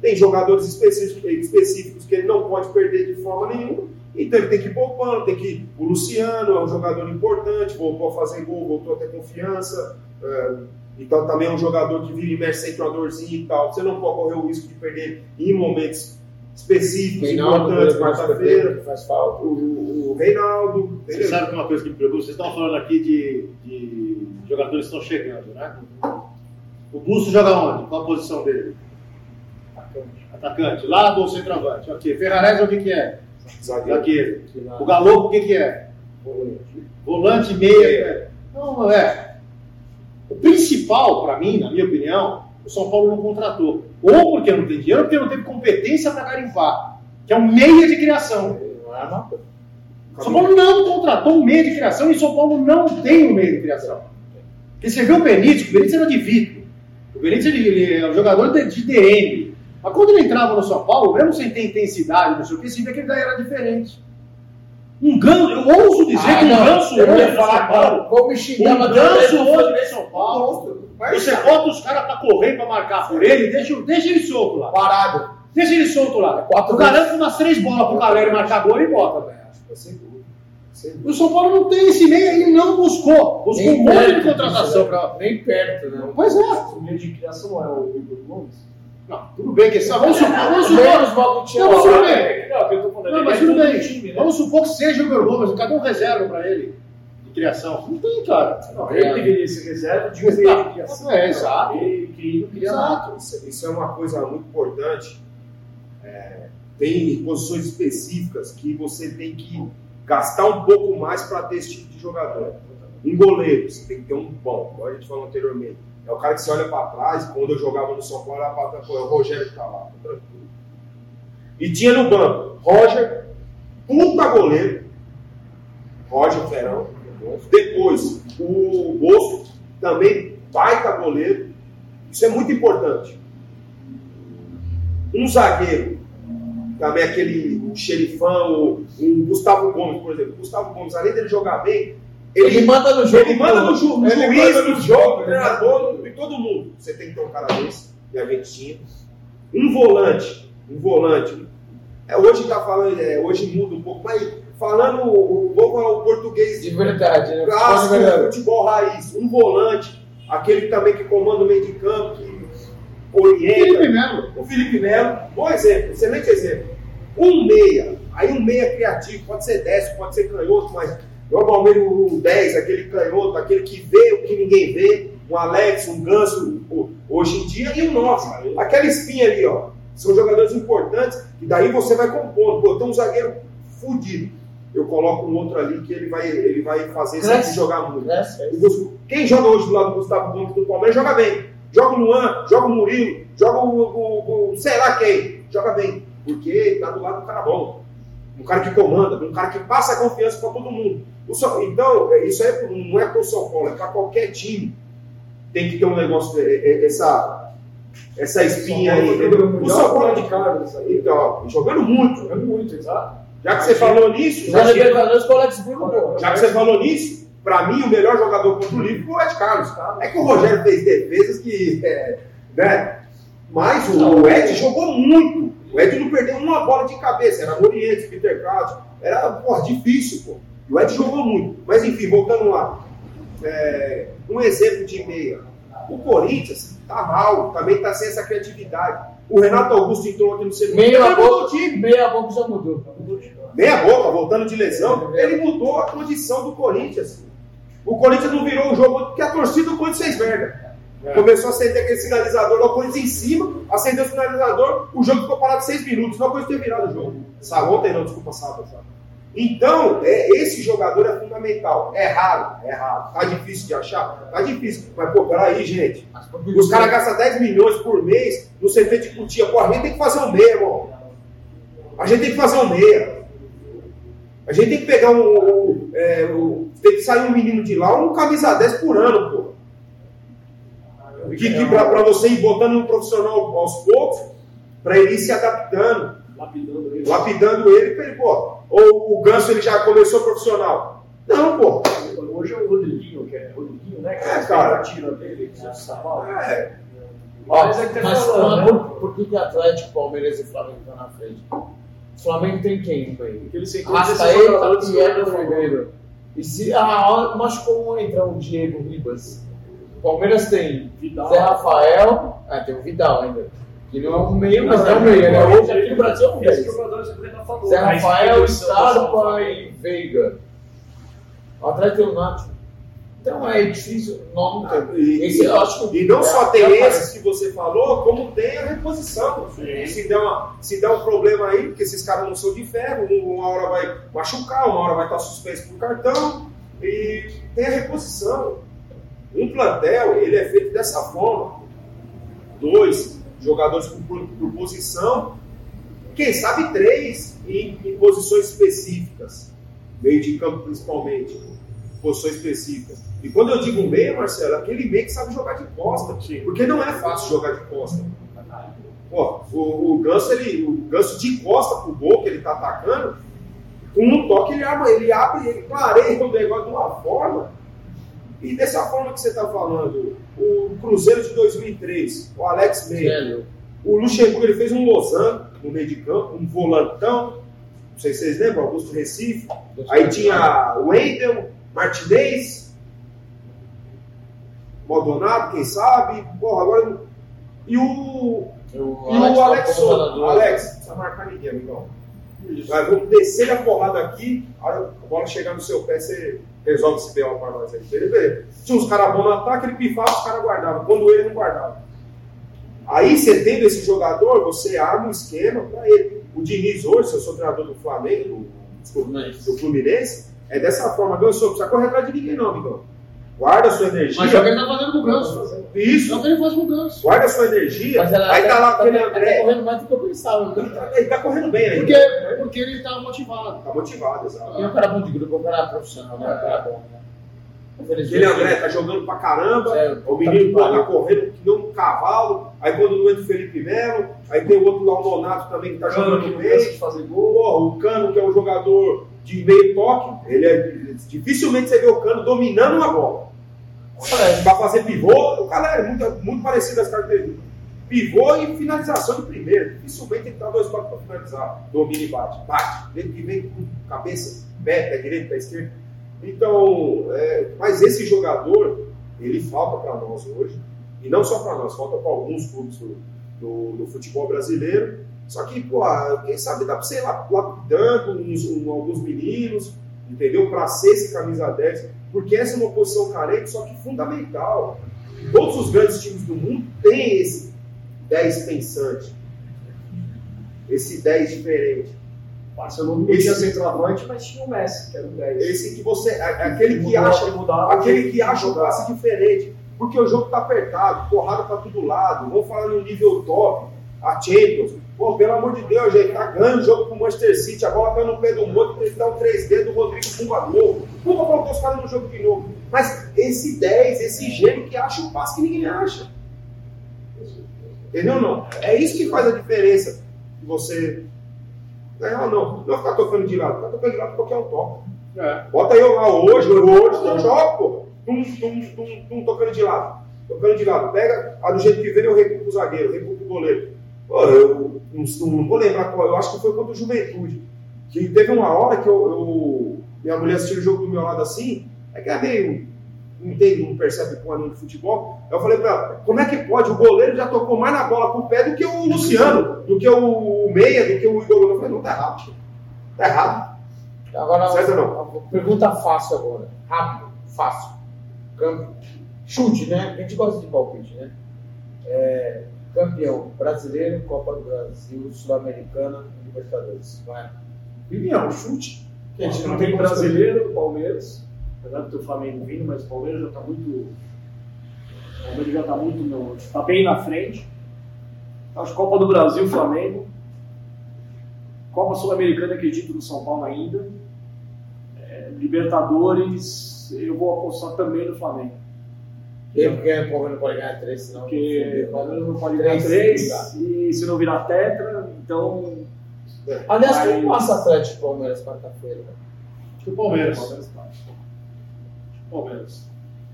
Tem jogadores específicos, específicos que ele não pode perder de forma nenhuma. Então ele tem que ir poupando, tem que. O Luciano é um jogador importante, voltou a fazer gol, voltou a ter confiança. É, então também é um jogador que vira e mexe dorzinha e tal. Você não pode correr o risco de perder em momentos específicos, Reinaldo, importantes, quarta-feira. Faz falta. O, o Reinaldo. Você sabe que uma coisa que me preocupa? Vocês estão falando aqui de, de jogadores que estão chegando, né? O Busto joga onde? Qual a posição dele? Atacante. Atacante. Lado ou centroavante? Ok. Ferrarese o que, que é? Zagueiro. O Galopo o que, que é? Volante. Volante, meia. Não, é. O principal, para mim, na minha opinião, o São Paulo não contratou. Ou porque não tem dinheiro, ou porque não teve competência para garimpar. Que é um meia de criação. O São Paulo não contratou um meia de criação e São Paulo não tem um meia de criação. Porque você vê o Benítez, o Benítez era de Vitor. O Benítez ele, ele é um jogador de, de DM. Mas quando ele entrava no São Paulo, mesmo sem ter intensidade, não sei o que, você via que ele era diferente. Um ganso, eu ouso dizer ah, que um ganso eu ia falar, Paulo, como me xingava um ganso hoje em São Paulo. Você bota os caras pra correr, pra marcar por ele, deixa, deixa ele solto lá. Parado. Deixa ele solto lá. É quatro eu garanto umas três bolas pro Caleri marcar gol e bota, velho. O São Paulo não tem esse meio, ele não buscou. Buscou um monte de contratação. Né? Pra... Nem perto, né? Pois é. O meio de criação é o Igor Gomes. Não, tudo bem que esse. Vamos supor. Vamos supor. Não, tudo bem. Não, eu tô falando. Não, mas tudo bem. Time, né? Vamos supor que seja o Igor Gomes. Cadê um reserva para ele? De criação? Não tem, cara. Não, ele deveria ser reserva de um meio de criação. É, exato. Exato. Isso é uma coisa muito importante. É, tem posições específicas que você tem que gastar um pouco mais para ter esse tipo de jogador. Um goleiro, você tem que ter um bom, como a gente falou anteriormente. É o cara que você olha para trás, quando eu jogava no São Paulo, era pra, é o Rogério que tá lá, tranquilo. E tinha no banco Roger, puta goleiro, Roger Ferão. Depois, o Bosco, também baita goleiro. Isso é muito importante. Um zagueiro, também aquele um xerifão, um Gustavo Gomes, por exemplo. Gustavo Gomes, além dele jogar bem, ele, ele manda no jogo. Ele manda no, ju ele juiz, manda no jogo, treinador, e todo mundo. Você tem que ter um cara desse, e a gente tinha. Um volante, um volante. É, hoje está falando, é, hoje muda um pouco, mas falando o, o, o português de verdade, né? Clássico, futebol raiz, um volante, aquele também que comanda o meio de campo, que orienta. O Felipe Melo. O Felipe Melo, bom exemplo, excelente exemplo. Um meia, aí um meia criativo, pode ser destro, pode ser canhoto, mas normalmente o 10, aquele canhoto, aquele que vê o que ninguém vê, um Alex, um Ganso, hoje em dia, e o nosso, aquela espinha ali, ó. São jogadores importantes, e daí você vai compondo. Pô, tem um zagueiro fudido. Eu coloco um outro ali que ele vai, ele vai fazer sempre jogar muito. Quem joga hoje do lado do Gustavo Gomes do Palmeiras joga bem. Joga o Luan, joga o Murilo, joga o, o, o sei lá quem. Joga bem. Porque tá do lado do cara bom. Um cara que comanda, um cara que passa a confiança para todo mundo. Então, é, isso é, não é para o São Paulo, é para qualquer time. Tem que ter um negócio, é, é, essa, essa espinha aí. entendeu? O São Paulo de Carlos aí. Então, ó, jogando muito. Jogando muito, exato. Já que você falou nisso, Já já, que- você falou nisso, para mim o melhor jogador contra o Liverpool foi o Ed Carlos. É que o Rogério fez defesas que. é, né? Mas o Ed jogou muito. O Ed não perdeu uma bola de cabeça. Era Morientes, Peter Crouch. Era pô, difícil, pô. E o Ed jogou muito. Mas enfim, voltando lá. É, um exemplo de meia. O Corinthians tá mal, também tá sem essa criatividade. O Renato Augusto entrou aqui no segundo Meia boca, time. meia boca já mudou. Meia boca, voltando de lesão, ele mudou a condição do Corinthians. O Corinthians não virou o jogo porque a torcida do Corinthians fez merda. Começou a acender aquele sinalizador, o Corinthians em cima, acendeu o sinalizador, o jogo ficou parado seis minutos, não Corinthians ter virado o jogo. Sabe, ontem não, desculpa, sábado. Sabe? Então, é, esse jogador é fundamental. É raro, é raro. Tá difícil de achar? Tá difícil. Mas, pô, peraí, gente. Os caras gastam 10 milhões por mês no CT de Cutia. Pô, a gente tem que fazer um meia, irmão. A gente tem que fazer um meia. A gente tem que pegar um. um, é, um- tem que sair um menino de lá, um camisa 10 por ano, pô. Que, que pra, pra você ir botando no profissional aos poucos, pra ele ir se adaptando, Lapidando ele. lapidando ele, pra ele, pô. Ou o Ganso ele já começou profissional. Não, pô. Hoje é o Rodriguinho, que é Rodriguinho, né? Que É, é, cara. a tira dele, que é de. É, Ó, Mas é que tá mas falando, né? por, por que, que Atlético, Palmeiras e Flamengo estão na frente? O Flamengo tem quem no meio? Porque ele se encontra esses Rascaeta jogadores e que entram no Ribeiro. E se ah, machucou um, entra o Diego Ribas. O Palmeiras tem Vidal. Zé Rafael, ah, tem o Vidal ainda. Que não é um meio, mas Não, é um meio, né? é, Hoje aqui no Brasil é um meio. falou. Zé Rafael, Paulo. e Veiga. O Atlético tem o Nacho. Então é difícil, nós não temos. E- Esse eu acho que E não só é- tem é- esses que você falou, como tem a reposição. Se der, uma, se der um problema aí, porque esses caras não são de ferro, um- uma hora vai machucar, uma hora vai estar suspenso por cartão, e tem a reposição. Um plantel, ele é feito dessa forma. Dois jogadores por, por- posição, quem sabe três em, em posições específicas, meio de campo principalmente, posições específicas. E quando eu digo meia, Marcelo, é aquele meia que sabe jogar de costa, porque não é fácil jogar de costa. O, o Ganso, ele, o Ganso de costa pro gol que ele tá atacando, com um toque ele, arma, ele abre, ele clareia o negócio de uma forma. E dessa forma que você tá falando, o Cruzeiro de 2003, o Alex Meia, Velho, o Luxemburgo ele fez um losango no meio de campo, um volantão, não sei se vocês lembram, Augusto Recife. Aí tinha o Wendel, Martinez, Maldonado, quem sabe. Porra, agora. E o, o e o Alex tá Souza. comandando. Alex, não precisa marcar ninguém, amigão. Vamos descer a porrada aqui, a bola chegar no seu pé, você resolve esse B.O. para nós aí. Beleza? Tinha uns caras bons no ataque, ele pifava, os caras guardavam. Quando ele não guardava. Aí, você tendo esse jogador, você arma um esquema para ele. O Diniz hoje, se eu sou treinador do Flamengo, do, desculpa, do Fluminense, é dessa forma. Meu, senhor, não precisa correr atrás de ninguém, não, amigão. Guarda a sua energia. Mas é o que ele tá fazendo com o Ganso. É Isso, o que ele faz com o Ganso. guarda a sua energia. Mas ela aí tá lá aquele tá, André. correndo mais do que eu pensava. Ele Né? tá, ele tá correndo bem aí. Porque, porque ele tá motivado. Tá motivado, exato. E um cara bom de grupo, um cara profissional, né? Um cara bom, né? Aquele André tá jogando pra caramba. É, o menino pô, tá tá correndo que nem um cavalo. Aí quando não entra o Felipe Melo. Aí tem o outro lá, o Donato também, que tá Jogando bem. fazer gol. Porra, o Cano, que é um jogador de meio toque, ele é. Dificilmente você vê o Cano dominando uma bola. Pra fazer pivô, o cara é muito, muito parecido às características. Pivô e finalização de primeiro. Dificilmente que dar dois toques pra finalizar. Domina e bate. Bate. Vem que vem com cabeça, pé, pé direito, pé esquerdo. Então, é, mas esse jogador, ele falta para nós hoje. E não só para nós, falta para alguns clubes do, do, do futebol brasileiro. Só que, pô, quem sabe dá para você ir lá- lapidando uns, um- alguns meninos, entendeu? Para ser esse camisa 10. Porque essa é uma posição carente, só que fundamental. Todos os grandes times do mundo têm esse 10 pensante. Esse 10 diferente. Barcelona não tinha centroavante, mas tinha o Messi, que era o 10. Esse que você. Aquele que Mudou, acha. mudava, Aquele que acha o passe diferente. Porque o jogo tá apertado, porrada pra todo lado. Vamos falar no nível top, a Champions. Pô, pelo amor de Deus, gente, tá ganhando o jogo com o Manchester City, a bola caiu no pé do Moto, ele dá um 3D do Rodrigo Pumba novo. Pumba colocou os caras no jogo de novo. Mas esse 10, esse gênio que acha o passe que ninguém acha. Entendeu não? É isso que faz a diferença. Você ganhar ou não. Não ficar tocando de lado, ficar tocando de lado qualquer um toca. É. Bota eu lá hoje, hoje eu jogo. Tum, tum, tum, tum, tocando de lado. Tocando de lado. Pega, a do jeito que vem, eu recuo pro zagueiro, recuo pro goleiro. Pô, eu não, não vou lembrar qual, eu acho que foi contra o Juventude. Que teve uma hora que eu, eu- minha mulher assistiu o jogo do meu lado assim, é que é meio. Não entende, não percebe com anão de futebol. Eu falei pra ela, como é que pode? O goleiro já tocou mais na bola com o pé do que o Luciano, do que o Meia, do que o Igor. Eu falei, não, tá errado. Tá errado. Agora, Certo ou não? pergunta fácil agora. Rápido, fácil. Campo. Chute, né? A gente gosta de palpite, né? É, campeão brasileiro, Copa do Brasil, Sul-Americana, Libertadores. Vai. Opinião, chute. A gente não tem brasileiro, Palmeiras. Apesar do ter o Flamengo vindo, mas o Palmeiras já está muito. O Palmeiras já está muito. no- Está bem na frente. Acho que Copa do Brasil, Flamengo. Copa Sul-Americana, acredito no São Paulo ainda. É, Libertadores, eu vou apostar também no Flamengo. Porque o Palmeiras não pode ganhar três, senão. Porque o Palmeiras não pode ganhar Três, três, e se não virar tetra, então. Aliás, Aí- quem passa Atlético Palmeiras quarta-feira? né? O Palmeiras. Palmeiras. Palmeiras.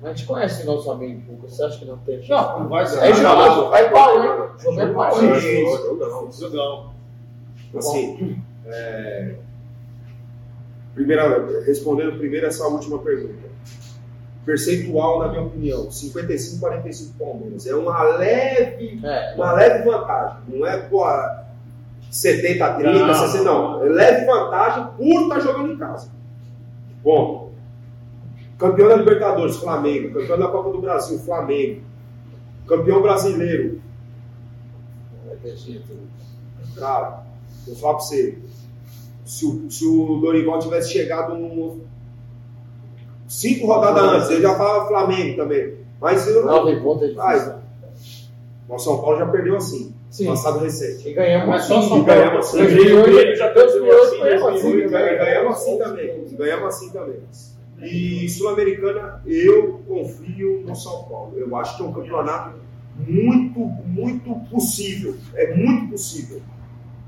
A gente conhece o nosso amigo Cuca, você acha que não tem? Não, não vai ser. É jogo, vai pau, hein? Jogo é pau, jogão. Jogão. Assim, é, primeira, respondendo primeiro essa última pergunta. Percentual, na minha opinião, 55, 45 Palmeiras. É uma leve, É, uma leve vantagem. Não é, pô, 70, 30, Não. 60, não. É leve vantagem por estar jogando em casa. Bom, campeão da Libertadores, Flamengo. Campeão da Copa do Brasil, Flamengo. Campeão brasileiro, vai ter jeito. Cara, vou falar pra você. Se o, se o Dorival tivesse chegado um, cinco rodadas antes, ele já falava Flamengo também. Mas eu, Nove pontos é o São Paulo já perdeu assim, Sim. passado recente. E ganhamos Mas só assim. São E ganhamos assim. 2008, já 2008 assim, ganhamos assim. 2008, E ganha- ganhamos assim também. E ganhamos assim também. E Sul-Americana, eu confio no São Paulo. Eu acho que é um campeonato muito, muito possível. É muito possível.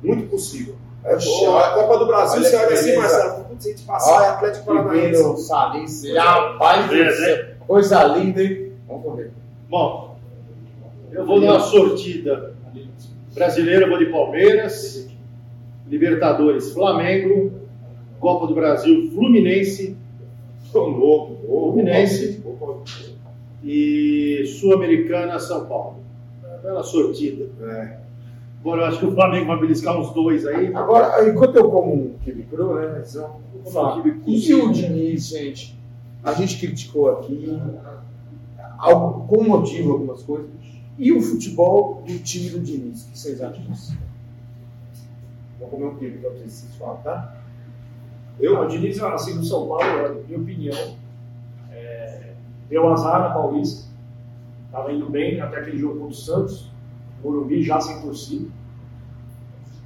Muito possível. É, a Copa do Brasil, você olha assim. Marcelo, putz, se a gente passar, é Atlético Paranaense. Salice, rapaz do céu. Coisa linda, hein? Vamos correr. Bom, eu vou dar uma sortida. Brasileiro, eu vou de Palmeiras. Libertadores, Flamengo. Copa do Brasil, Fluminense. Tô louco. Fluminense. E Sul-Americana, São Paulo. Uma bela sortida. É. Agora eu acho que o Flamengo vai beliscar uns dois aí. Agora, enquanto eu como um quibe cru, né? Quibe cru. E se o Diniz, gente, a gente criticou aqui, algo, com motivo algumas coisas, e o futebol do time do Diniz, o que vocês acham disso? Vou comer um quibe pra vocês falar, tá? Eu? O Diniz, assim, no São Paulo, na minha opinião, é, deu azar na Paulista. Estava indo bem até aquele jogo contra o Santos. Morumbi já sem torcida.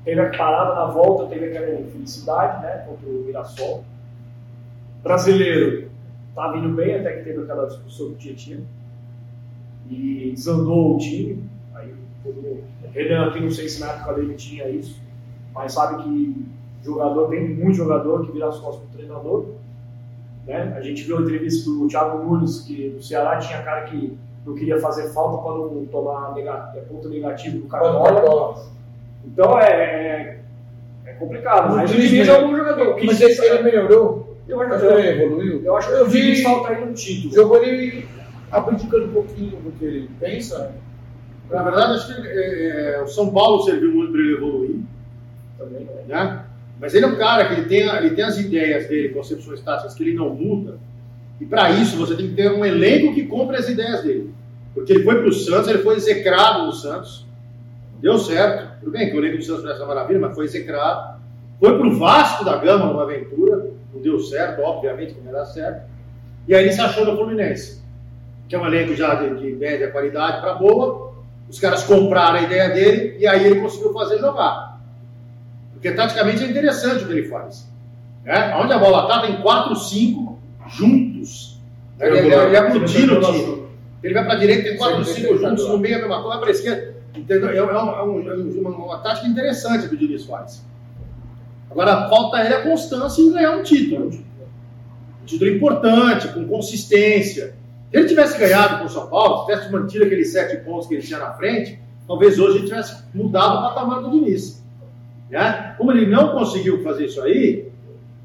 Teve a parada na volta, teve aquela infelicidade, né? Contra o Mirassol. Brasileiro, estava indo bem até que teve aquela discussão do Tietchan. E desandou o time. Aí, mundo- Renan aqui, não sei se na época dele tinha isso, mas sabe que jogador, tem muito jogador que vira as costas pro treinador. Né? A gente viu a entrevista do Thiago Nunes, que no Ceará tinha cara que não queria fazer falta para não tomar é, ponto negativo do Cartola. Então é, é, é complicado, mas o Diniz Diniz é um bom jogador. O Mas Diniz- ele, ele melhorou? eu acho que que ele evoluiu? eu acho que eu o Diniz vi falta aí um título. jogou ele abdicando um pouquinho do que ele pensa. Na verdade, acho que é, é, o São Paulo serviu muito para ele evoluir. Também, né? né? Mas ele é um cara que ele tem, ele tem as ideias dele, concepções táticas que ele não muda. E para isso você tem que ter um elenco que compre as ideias dele. Porque ele foi para o Santos, ele foi execrado no Santos. Deu certo. Tudo bem que o elenco do Santos não é essa maravilha, mas foi execrado. Foi para o Vasco da Gama numa aventura. Não deu certo, obviamente que não ia dar certo. E aí ele se achou no Fluminense. Que é um elenco já de, de média qualidade para boa. Os caras compraram a ideia dele e aí ele conseguiu fazer jogar. Porque taticamente é interessante o que ele faz. Né? Onde a bola está, tem 4, 5 juntos. Ele, ele, ele aglutina o time. Ele vai para a direita, tem 4, 5 juntos, no meio a mesma coisa, vai para a esquerda. Entendeu? É, um, é, um, é uma, uma, tática interessante que o Diniz faz. Agora, falta ele a constância em ganhar um título. Um título importante, com consistência. Se ele tivesse ganhado com o São Paulo, se tivesse mantido aqueles sete pontos que ele tinha na frente, talvez hoje ele tivesse mudado o patamar do Diniz. Né? Como ele não conseguiu fazer isso aí,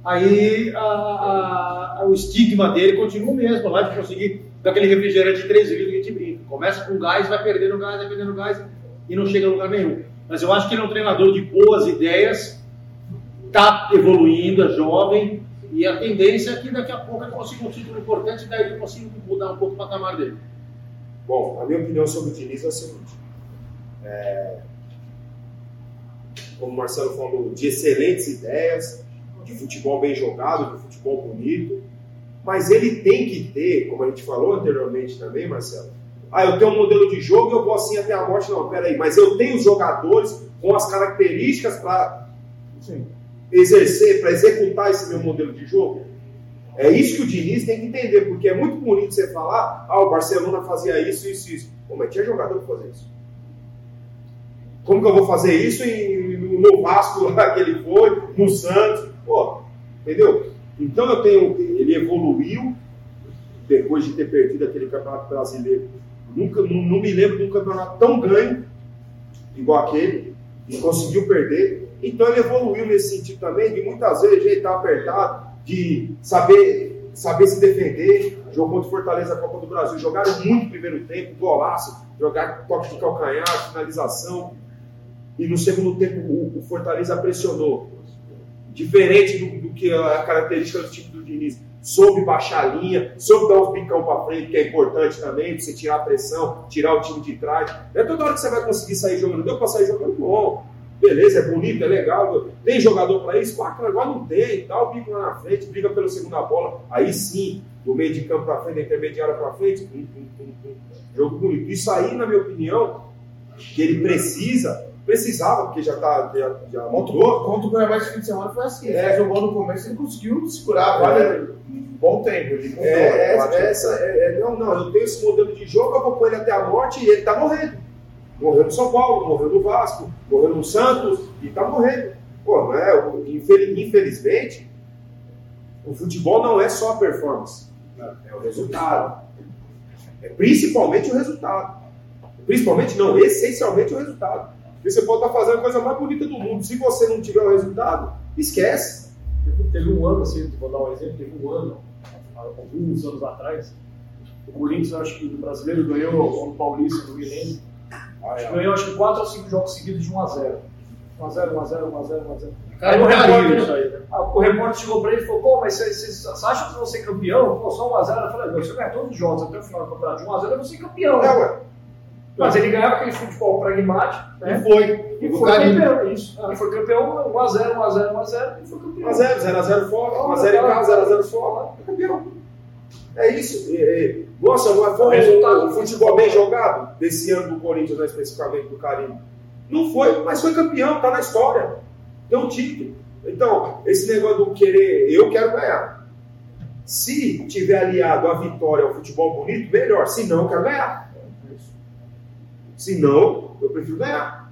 aí a, a, o estigma dele continua o mesmo, lá de conseguir daquele refrigerante de 3 litros que a gente brinca. Começa com gás, vai perdendo gás, vai perdendo gás e não chega a lugar nenhum. Mas eu acho que ele é um treinador de boas ideias, está evoluindo, é jovem, e a tendência é que daqui a pouco ele consiga um título importante e daí ele consiga mudar um pouco o patamar dele. Bom, a minha opinião sobre o Diniz é a seguinte. É... Como o Marcelo falou, de excelentes ideias, de futebol bem jogado, de futebol bonito, mas ele tem que ter, como a gente falou anteriormente também, Marcelo, ah, eu tenho um modelo de jogo e eu vou assim até a morte. Não, peraí, mas eu tenho jogadores com as características para exercer, para executar esse meu modelo de jogo? É isso que o Diniz tem que entender, porque é muito bonito você falar, ah, o Barcelona fazia isso, isso, isso. Pô, mas tinha jogador para fazer isso. Como que eu vou fazer isso em, no Vasco lá que ele foi, no Santos? Pô, entendeu? Então eu tenho, ele evoluiu depois de ter perdido aquele campeonato brasileiro. Nunca, não, não me lembro de um campeonato tão ganho igual aquele, e conseguiu perder. Então ele evoluiu nesse sentido também, de muitas vezes ele estar apertado, de saber, saber se defender. Jogou contra Fortaleza a Copa do Brasil, jogaram muito no primeiro tempo, golaço, jogar toque de calcanhar, finalização. E no segundo tempo o, o Fortaleza pressionou. Diferente do, do, que a característica do time do Diniz. Soube baixar a linha, soube dar uns picão para frente, que é importante também, para você tirar a pressão, tirar o time de trás. Não é toda hora que você vai conseguir sair jogando. Deu para sair jogando bom. Beleza, é bonito, é legal, tem jogador para isso, bacana, agora não tem e tal, bico lá na frente, briga pela segunda bola, aí sim, do meio de campo para frente, da intermediária para frente, um, um, um, jogo bonito. Isso aí, na minha opinião, que ele precisa, precisava, porque já tá, já, já mostrou. Contra o Cuiabá esse fim de semana foi assim, é, jogou no começo e conseguiu segurar, vale, é, um bom tempo. Ele é, é, essa, é, não, não, eu tenho esse modelo de jogo, eu vou pôr ele até a morte e ele tá morrendo. Morreu no São Paulo, morreu no Vasco, morreu no Santos e está morrendo. Pô, não é? Infelizmente, o futebol não é só a performance, é o resultado. É principalmente o resultado. Principalmente não, essencialmente o resultado. Porque você pode estar fazendo a coisa mais bonita do mundo. Se você não tiver o resultado, esquece. Teve um ano, assim, vou dar um exemplo, teve um ano, alguns anos atrás, o Corinthians, acho que o brasileiro ganhou o Paulista no Guilherme ah, é. Ganhou acho que 4 ou 5 jogos seguidos de 1x0. 1x0, 1x0, 1x0, 1x0. Aí o repórter, isso aí, né? Ah, o repórter chegou pra ele e falou: pô, mas vocês acham que vão ser campeão? Pô, só 1x0. Eu falei: não, se eu ganhar todos os jogos até o final do campeonato de 1x0, eu vou ser campeão. É, ué. Mas ele ganhava aquele futebol pragmático. Né? E foi. E foi campeão, isso. E foi campeão 1x0, 1x0, 1x0 e foi campeão. 1x0, 0x0 fora, 1x0 em casa, 0x0 fora. É campeão. É isso. Nossa, mas foi um, um futebol bem jogado desse ano do Corinthians, né, especificamente do Carinho. Não foi, mas foi campeão, tá na história. Tem um título. Então, esse negócio do querer, eu quero ganhar. Se tiver aliado a vitória ao futebol bonito, melhor. Se não, eu quero ganhar. Se não, eu prefiro ganhar.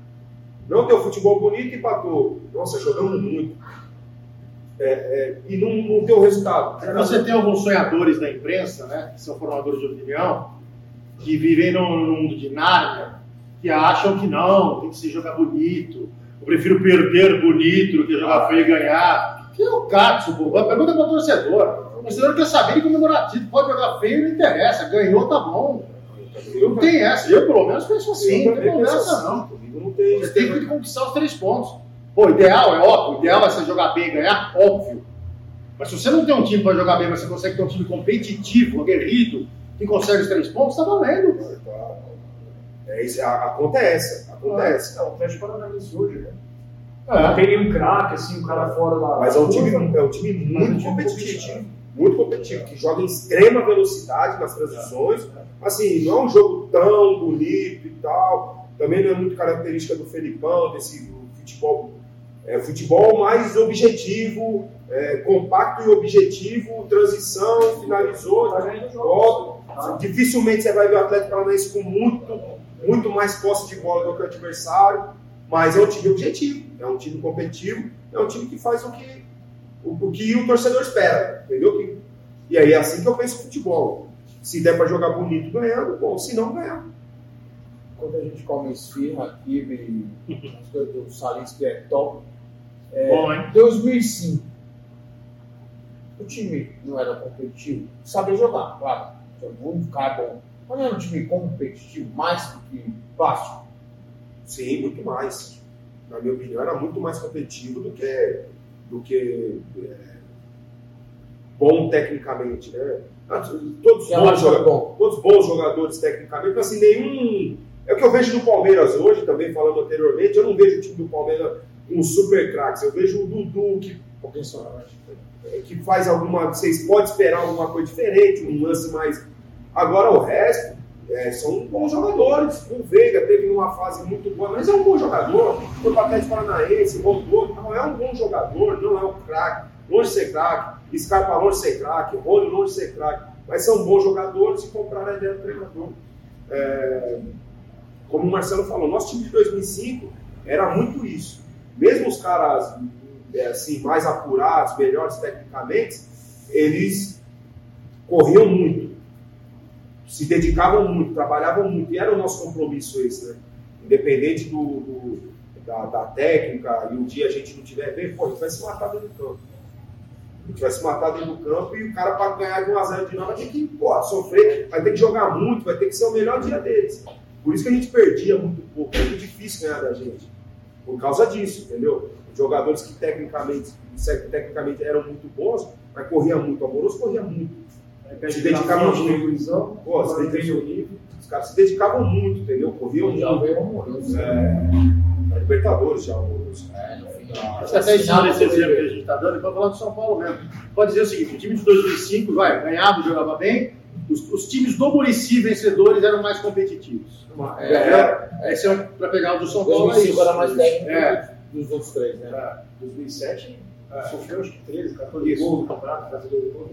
Não ter o futebol bonito e empatou. Nossa, jogamos muito é, é, e não, não ter o resultado. Você tem alguns sonhadores da imprensa, né, que são formadores de opinião, que vivem num, num mundo de nada, que acham que não, tem que se jogar bonito. Eu prefiro perder bonito do que jogar feio e ganhar. Que é o pô. Pergunta para o torcedor. O torcedor quer saber de comemorar título. Pode jogar feio, não interessa. Ganhou, tá bom. Não tem essa. Eu, pelo menos, penso assim. Não tem essa, não. Você tem que conquistar os três pontos. Pô, ideal, é óbvio, o ideal é você jogar bem e ganhar, óbvio. Mas se você não tem um time para jogar bem, mas você consegue ter um time competitivo, aguerrido, que consegue os três pontos, tá valendo. É isso, acontece, acontece. Ah, é, o Atlético Paranaense hoje, né? É. Não tem nenhum craque, assim, um cara fora da. Mas é um time, é um time muito competitivo. Muito competitivo, que joga em extrema velocidade nas transições. Assim, não é um jogo tão bonito e tal também não é muito característica do Felipão, desse futebol. É, futebol mais objetivo, é, compacto e objetivo, transição, finalizou, Tá jogos. Dificilmente você vai ver o Atlético Paranaense com muito, muito mais posse de bola do que o adversário, mas é um time objetivo, é um time competitivo, é um time que faz o que o, o que o torcedor espera, entendeu? E aí é assim que eu penso futebol. Se der para jogar bonito ganhando, bom, se não ganhar. Quando a gente come esfirra, kibe, as coisas do Salins que é top. É, Bom, hein? 2005. O time não era competitivo, sabia jogar, claro. Todo cara bom. Mas não era um time competitivo, mais do que plástico. Sim, muito mais. Na minha opinião, era muito mais competitivo do que, do que é, bom tecnicamente, né? Todos bons, jogadores, bom. todos bons jogadores tecnicamente, mas assim, nenhum. É o que eu vejo do Palmeiras hoje, também falando anteriormente, eu não vejo o time do Palmeiras com super craques. Eu vejo o Dudu, que Um acho. que faz alguma. Vocês podem esperar alguma coisa diferente, um lance mais. Agora o resto é, são bons jogadores. O Veiga teve uma fase muito boa, mas é um bom jogador. Foi para Atlético Paranaense, voltou. Não é um bom jogador, não é um craque. Longe de ser craque. Scarpa longe de ser craque. Rony longe de ser craque. Mas são bons jogadores e compraram a ideia do treinador. É, como o Marcelo falou, nosso time de 2005 era muito isso. Mesmo os caras é, assim, mais apurados, melhores tecnicamente, eles corriam muito, se dedicavam muito, trabalhavam muito, e era o nosso compromisso esse, né? Independente do, do- da, da técnica, e um dia a gente não tiver bem, pô, a gente vai se matar dentro do campo. A gente vai se matar dentro do campo e o cara, para ganhar de 1x0 de vai ter que pô, sofrer, vai ter que jogar muito, vai ter que ser o melhor dia deles. Por isso que a gente perdia muito pouco, é muito difícil ganhar da gente. Por causa disso, entendeu? Jogadores que tecnicamente, tecnicamente eram muito bons, mas corria muito. O Amoroso corria muito. Se dedicava muito. Pô, se dedicavam, os caras se dedicavam muito, entendeu? Corriam Já muito. veio amoroso. É, na Libertadores já, o Amoroso. É, no final. Acho que até ensinando esse exemplo que a gente está dando, e para falar do São Paulo mesmo. Pode dizer o seguinte: o time de 2005 vai, ganhava, jogava bem, os, os times do Murici vencedores eram mais competitivos. É, Esse é para pegar o do São Paulo. é 2005 isso. era mais técnico É. dos outros três, né? É, 2007, sofreu acho que 13, 14 Isso. gols no campeonato, brasileiro de gol.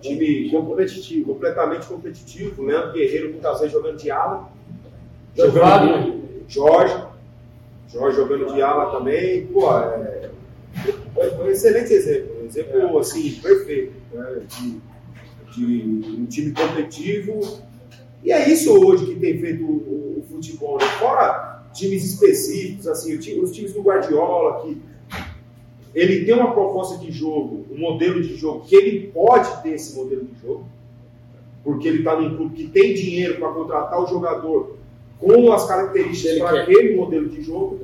Time competitivo. completamente competitivo. Leandro Guerreiro muitas vezes jogando de ala. Jogando Jorge. Jorge jogando de ala também. Pô, é, foi foi um excelente exemplo. Um exemplo assim, perfeito. né, De, de um time competitivo. E é isso hoje que tem feito o, o- futebol. Né? Fora times específicos, assim, os times do Guardiola, que ele tem uma proposta de jogo, um modelo de jogo, que ele pode ter esse modelo de jogo, porque ele está num clube que tem dinheiro para contratar o jogador com as características para aquele modelo de jogo.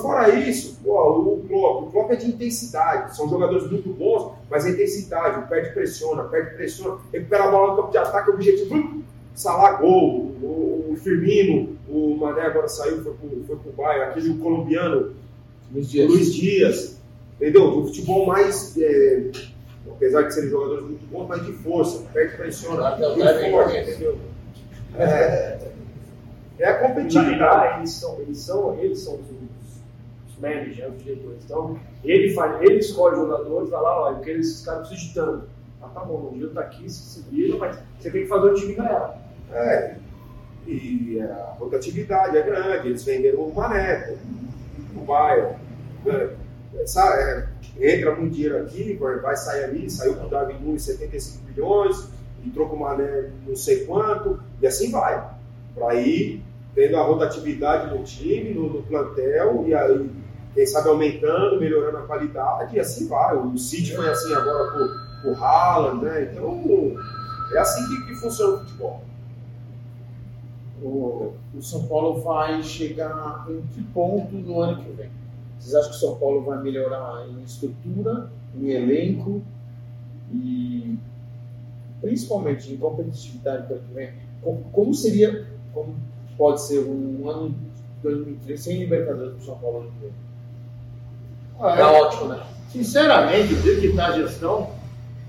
Fora isso, pô, o Klopp, o Klopp é de intensidade. São jogadores muito bons, mas a intensidade, o perde pressiona, perde pressiona, recupera a bola no campo de ataque, objetivo, hum, Salah gol, o, o Firmino, o Mané agora saiu, foi pro, foi pro Bayern, aquele o colombiano, Luiz Dias. Luiz Dias, entendeu? O futebol mais, é, apesar de serem jogadores muito bons, mais de força, perde pressiona? É, é a Na competitividade. eles são, eles são, eles são os, os managers, né, os diretores. Então, ele, faz, ele escolhe os jogadores, vai lá, olha, porque esses caras precisam de tanto. Ah, tá bom, o Gil tá aqui, se se vira, mas você tem que fazer o time ganhar. É, e a rotatividade é grande, eles venderam o Mané, Bayern. né? Essa- é, entra muito dinheiro aqui, vai vai sair ali, saiu com o Darwin Nunes 75 milhões, entrou com o Mané não sei quanto, e assim vai. Para ir tendo a rotatividade no time, no, no plantel, e aí, quem sabe, aumentando, melhorando a qualidade, e assim vai. O City foi assim agora com o Haaland, né? Então, é assim que, que funciona o futebol. O, o São Paulo vai chegar em que ponto no ano que vem? Vocês acham que o São Paulo vai melhorar em estrutura, em elenco e principalmente em competitividade para o ano que vem? Como, como seria, como pode ser um ano de 2003 sem Libertadores para o São Paulo ano que vem? Ah, Tá é. ótimo, né? Sinceramente, do jeito que está a gestão,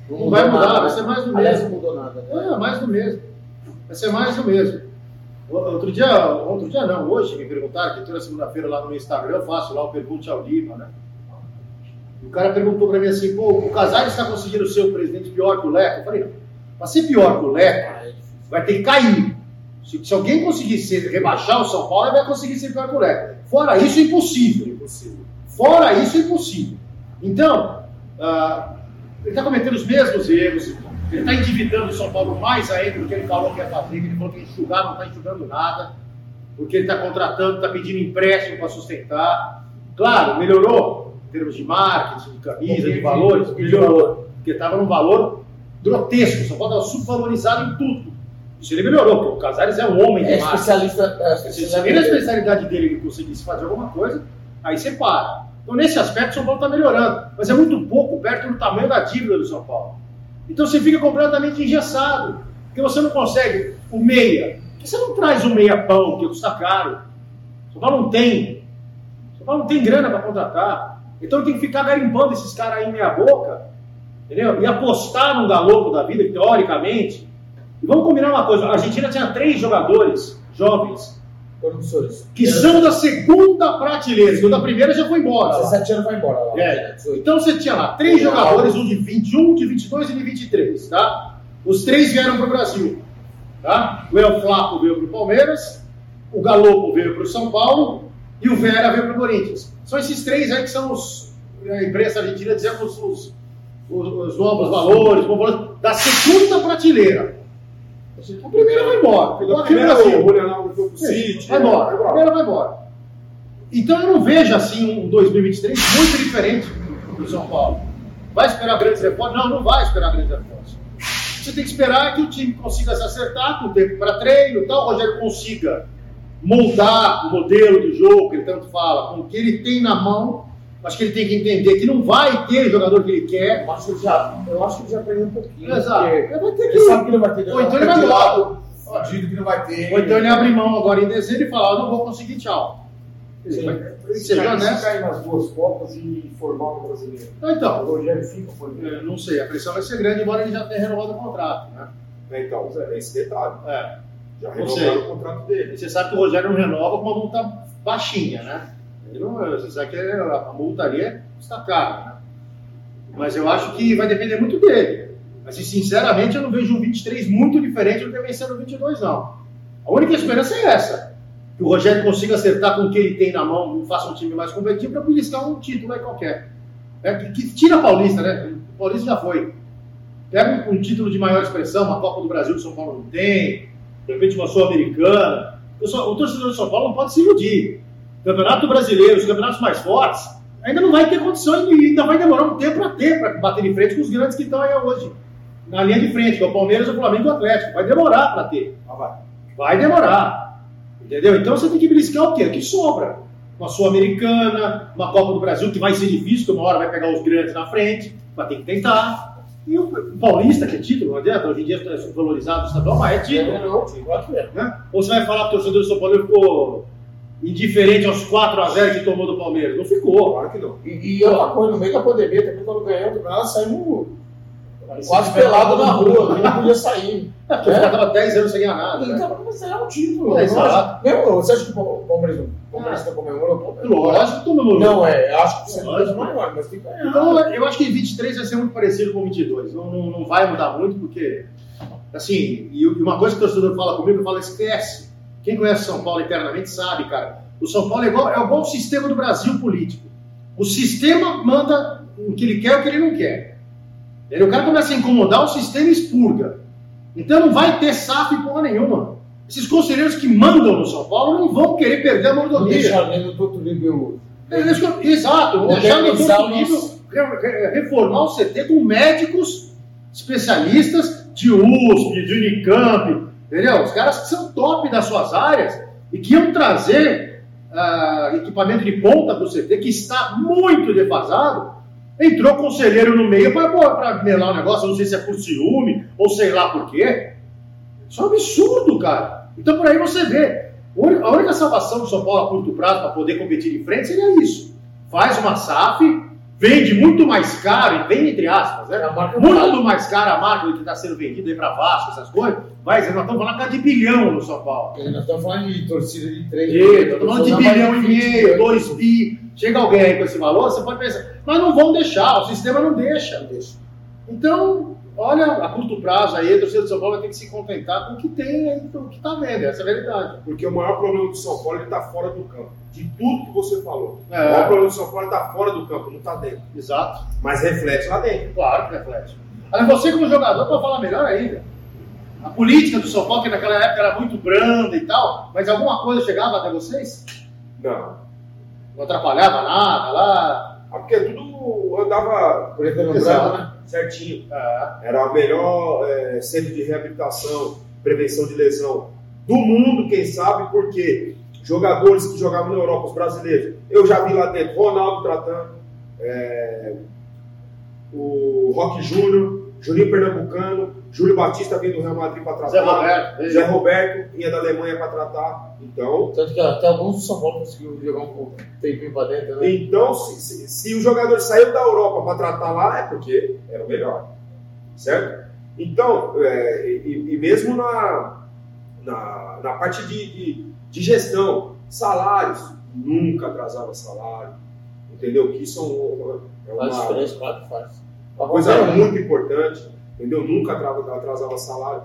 não vai mudar, vai ser mais do Aliás, mesmo. não mudou nada. Né? É, mais do mesmo. Vai ser mais do mesmo. Outro dia, outro dia não, hoje me perguntaram, que toda segunda-feira lá no meu Instagram eu faço lá o Pergunte ao Lima, né? O cara perguntou para mim assim, pô, o Casares está conseguindo ser o presidente pior que o Leco? Eu falei, para ser pior que o Leco, vai ter que cair. Se, se, alguém conseguir ser, rebaixar o São Paulo, ele vai conseguir ser pior que o Leco. Fora isso, é impossível. impossível. Fora isso, é impossível. Então, uh, ele está cometendo os mesmos erros, ele está endividando o São Paulo mais ainda do que ele falou que ia fazer, ele falou que enxugar, não está enxugando nada, porque ele está contratando, está pedindo empréstimo para sustentar. Claro, melhorou em termos de marketing, de camisa, de valores, melhorou, porque estava num valor grotesco, o São Paulo estava subvalorizado em tudo. Isso ele melhorou, porque o Casares é um homem de é especialista. É, se ele na especialidade dele ele conseguisse fazer alguma coisa, aí você para. Então, nesse aspecto, o São Paulo está melhorando. Mas é muito pouco perto do tamanho da dívida do São Paulo. Então, você fica completamente engessado. Porque você não consegue o meia. Você não traz o meia pão, que custa caro. São Paulo não tem. São Paulo não tem grana para contratar. Então, tem que ficar garimpando esses caras aí meia boca. Entendeu? E apostar num galopo da vida, teoricamente, e vamos combinar uma coisa: a Argentina tinha três jogadores jovens que são da segunda prateleira. Da primeira já foi embora. 17 anos vai embora. Lá, é. Então você tinha lá três é. jogadores, um de 21, de 22 e de 23. Tá? Os três vieram para o Brasil. Tá? O El Flaco veio para o Palmeiras, o Galopo veio para o São Paulo e o Vera veio para o Corinthians. São esses três aí que são os. A imprensa argentina dizemos os, os, os novos valores, da segunda prateleira. A primeira vai embora. A primeira assim, pro City. Vai embora. A primeira vai embora. Então eu não vejo assim um 2023 muito diferente do São Paulo. Vai esperar grandes reformas? Não, não vai esperar grandes reformas. Você tem que esperar que o time consiga se acertar com o tempo para treino e tal, o Rogério consiga moldar o modelo do jogo que ele tanto fala, com o que ele tem na mão Acho que ele tem que entender que não vai ter o jogador que ele quer. Eu acho que ele já, eu acho que ele já aprendeu um pouquinho. Exato. Ele, vai ter que, ele sabe que não vai ter. Ou então ele vai embora. Que não vai ter. Ou então ele abre mão agora em dezembro e fala: não vou conseguir, tchau. Sim, vai, seja honesto. cair nas duas Copas e formar um brasileiro. Então, o Rogério fica por Não sei, a pressão vai ser grande, embora ele já tenha renovado o contrato. Né? É, então, é esse detalhe. É. Já renovaram o contrato dele. você sabe que o Rogério não renova com uma multa baixinha, né? Ele não, você sabe que a multa ali é destacada, né? Mas eu acho que vai depender muito dele. Mas, sinceramente, eu não vejo um 23 muito diferente do que vem sendo o 22, não. A única esperança é essa. Que o Rogério consiga acertar com o que ele tem na mão, faça um time mais competitivo para beliscar um título aí qualquer. É, que, que, tira a Paulista, né? O Paulista já foi. Pega um, título de maior expressão, uma Copa do Brasil que São Paulo não tem, de repente uma Sul-Americana. O, torcedor do São Paulo não pode se iludir. Campeonato Brasileiro, os campeonatos mais fortes, ainda não vai ter condições e ainda vai demorar um tempo para ter, para bater de frente com os grandes que estão aí hoje. Na linha de frente, que é o Palmeiras, o Flamengo e o Atlético. Vai demorar para ter. Vai demorar. Entendeu? Então você tem que beliscar o quê? O que sobra. Uma Sul-Americana, uma Copa do Brasil, que vai ser difícil, que uma hora vai pegar os grandes na frente, vai ter que tentar. E o Paulista, que é título, não adianta, hoje em dia é valorizado o estadual, mas é título. É, não, né? Ou você vai falar que o torcedor do São Paulo ficou indiferente aos 4x0 que tomou do Palmeiras. Não ficou. Claro que não. E, e outra coisa, no meio da pandemia, também quando ganhou nós saímos quase pelado na rua, não podia sair. É, porque né? estava 10 anos sem ganhar nada. Então, né? mas é um título. É, exato. Você acha que o Palmeiras está comemorando? Lógico que comemorou. Não, é, acho que você não é maior, mas tem que ganhar. Então, eu acho que 23 vai ser muito parecido com 22. Não, não, não vai mudar muito, porque, assim, e uma coisa que o torcedor fala comigo, eu falo, esquece quem conhece São Paulo internamente sabe, cara. O São Paulo é igual, é igual o sistema do Brasil político. O sistema manda o que ele quer e o que ele não quer. Ele, o cara começa a incomodar, o sistema expurga. Então não vai ter SAF porra nenhuma. Esses conselheiros que mandam no São Paulo não vão querer perder a mordomia. Deixar dentro do nível. Exato, deixar no outro nível reformar o CT com médicos especialistas de USP, de Unicamp, Entendeu? Os caras que são top das suas áreas e que iam trazer uh, equipamento de ponta para o CT, que está muito defasado, entrou conselheiro no meio para melar o negócio, não sei se é por ciúme ou sei lá por quê. Isso é um absurdo, cara. Então por aí você vê. A única salvação do São Paulo a curto prazo para poder competir em frente seria isso. Faz uma SAF, vende muito mais caro, e vende entre aspas, né? É muito mais caro a marca do que está sendo vendido aí para Vasco, essas coisas. Mas nós estamos falando de bilhão no São Paulo. Nós estamos falando de torcida de três Estamos falando de bilhão e de 20 meio, dois bi. Chega alguém aí com esse valor, você pode pensar, mas não vão deixar, o sistema não deixa. Deixa. Então, olha, a curto prazo aí, a torcida do São Paulo vai ter que se contentar com o que tem aí, com o que está vendo, essa é a realidade. Porque o maior problema do São Paulo ele está fora do campo. De tudo que você falou. É. O maior problema do São Paulo está fora do campo, não está dentro. Exato. Mas reflete lá dentro. Claro que reflete. Agora, você como jogador pode falar melhor ainda. A política do São Paulo, que naquela época era muito branda e tal, mas alguma coisa chegava até vocês? Não. Não atrapalhava nada lá? Ah, Porque tudo andava branco, né? certinho. É. Era o melhor eh, centro de reabilitação, prevenção de lesão do mundo, quem sabe, porque jogadores que jogavam na Europa, os brasileiros, eu já vi lá dentro Ronaldo tratando, eh, o Roque Júnior, Juninho Pernambucano, Júlio Batista vindo do Real Madrid para tratar, Zé Roberto. Zé Roberto ia da Alemanha para tratar. Então, Tanto que até alguns do São Paulo conseguiu jogar um pouco tempinho pra dentro, né? Então, se, se, se o jogador saiu da Europa para tratar lá, é porque era o melhor. Certo? Então, é, e, e mesmo na, na, na parte de, de, de gestão, salários, nunca atrasava salário. Entendeu? Que isso é uma, é Faz uma, diferença, claro que faz. uma coisa muito importante. Entendeu? Nunca atrasava, atrasava salário.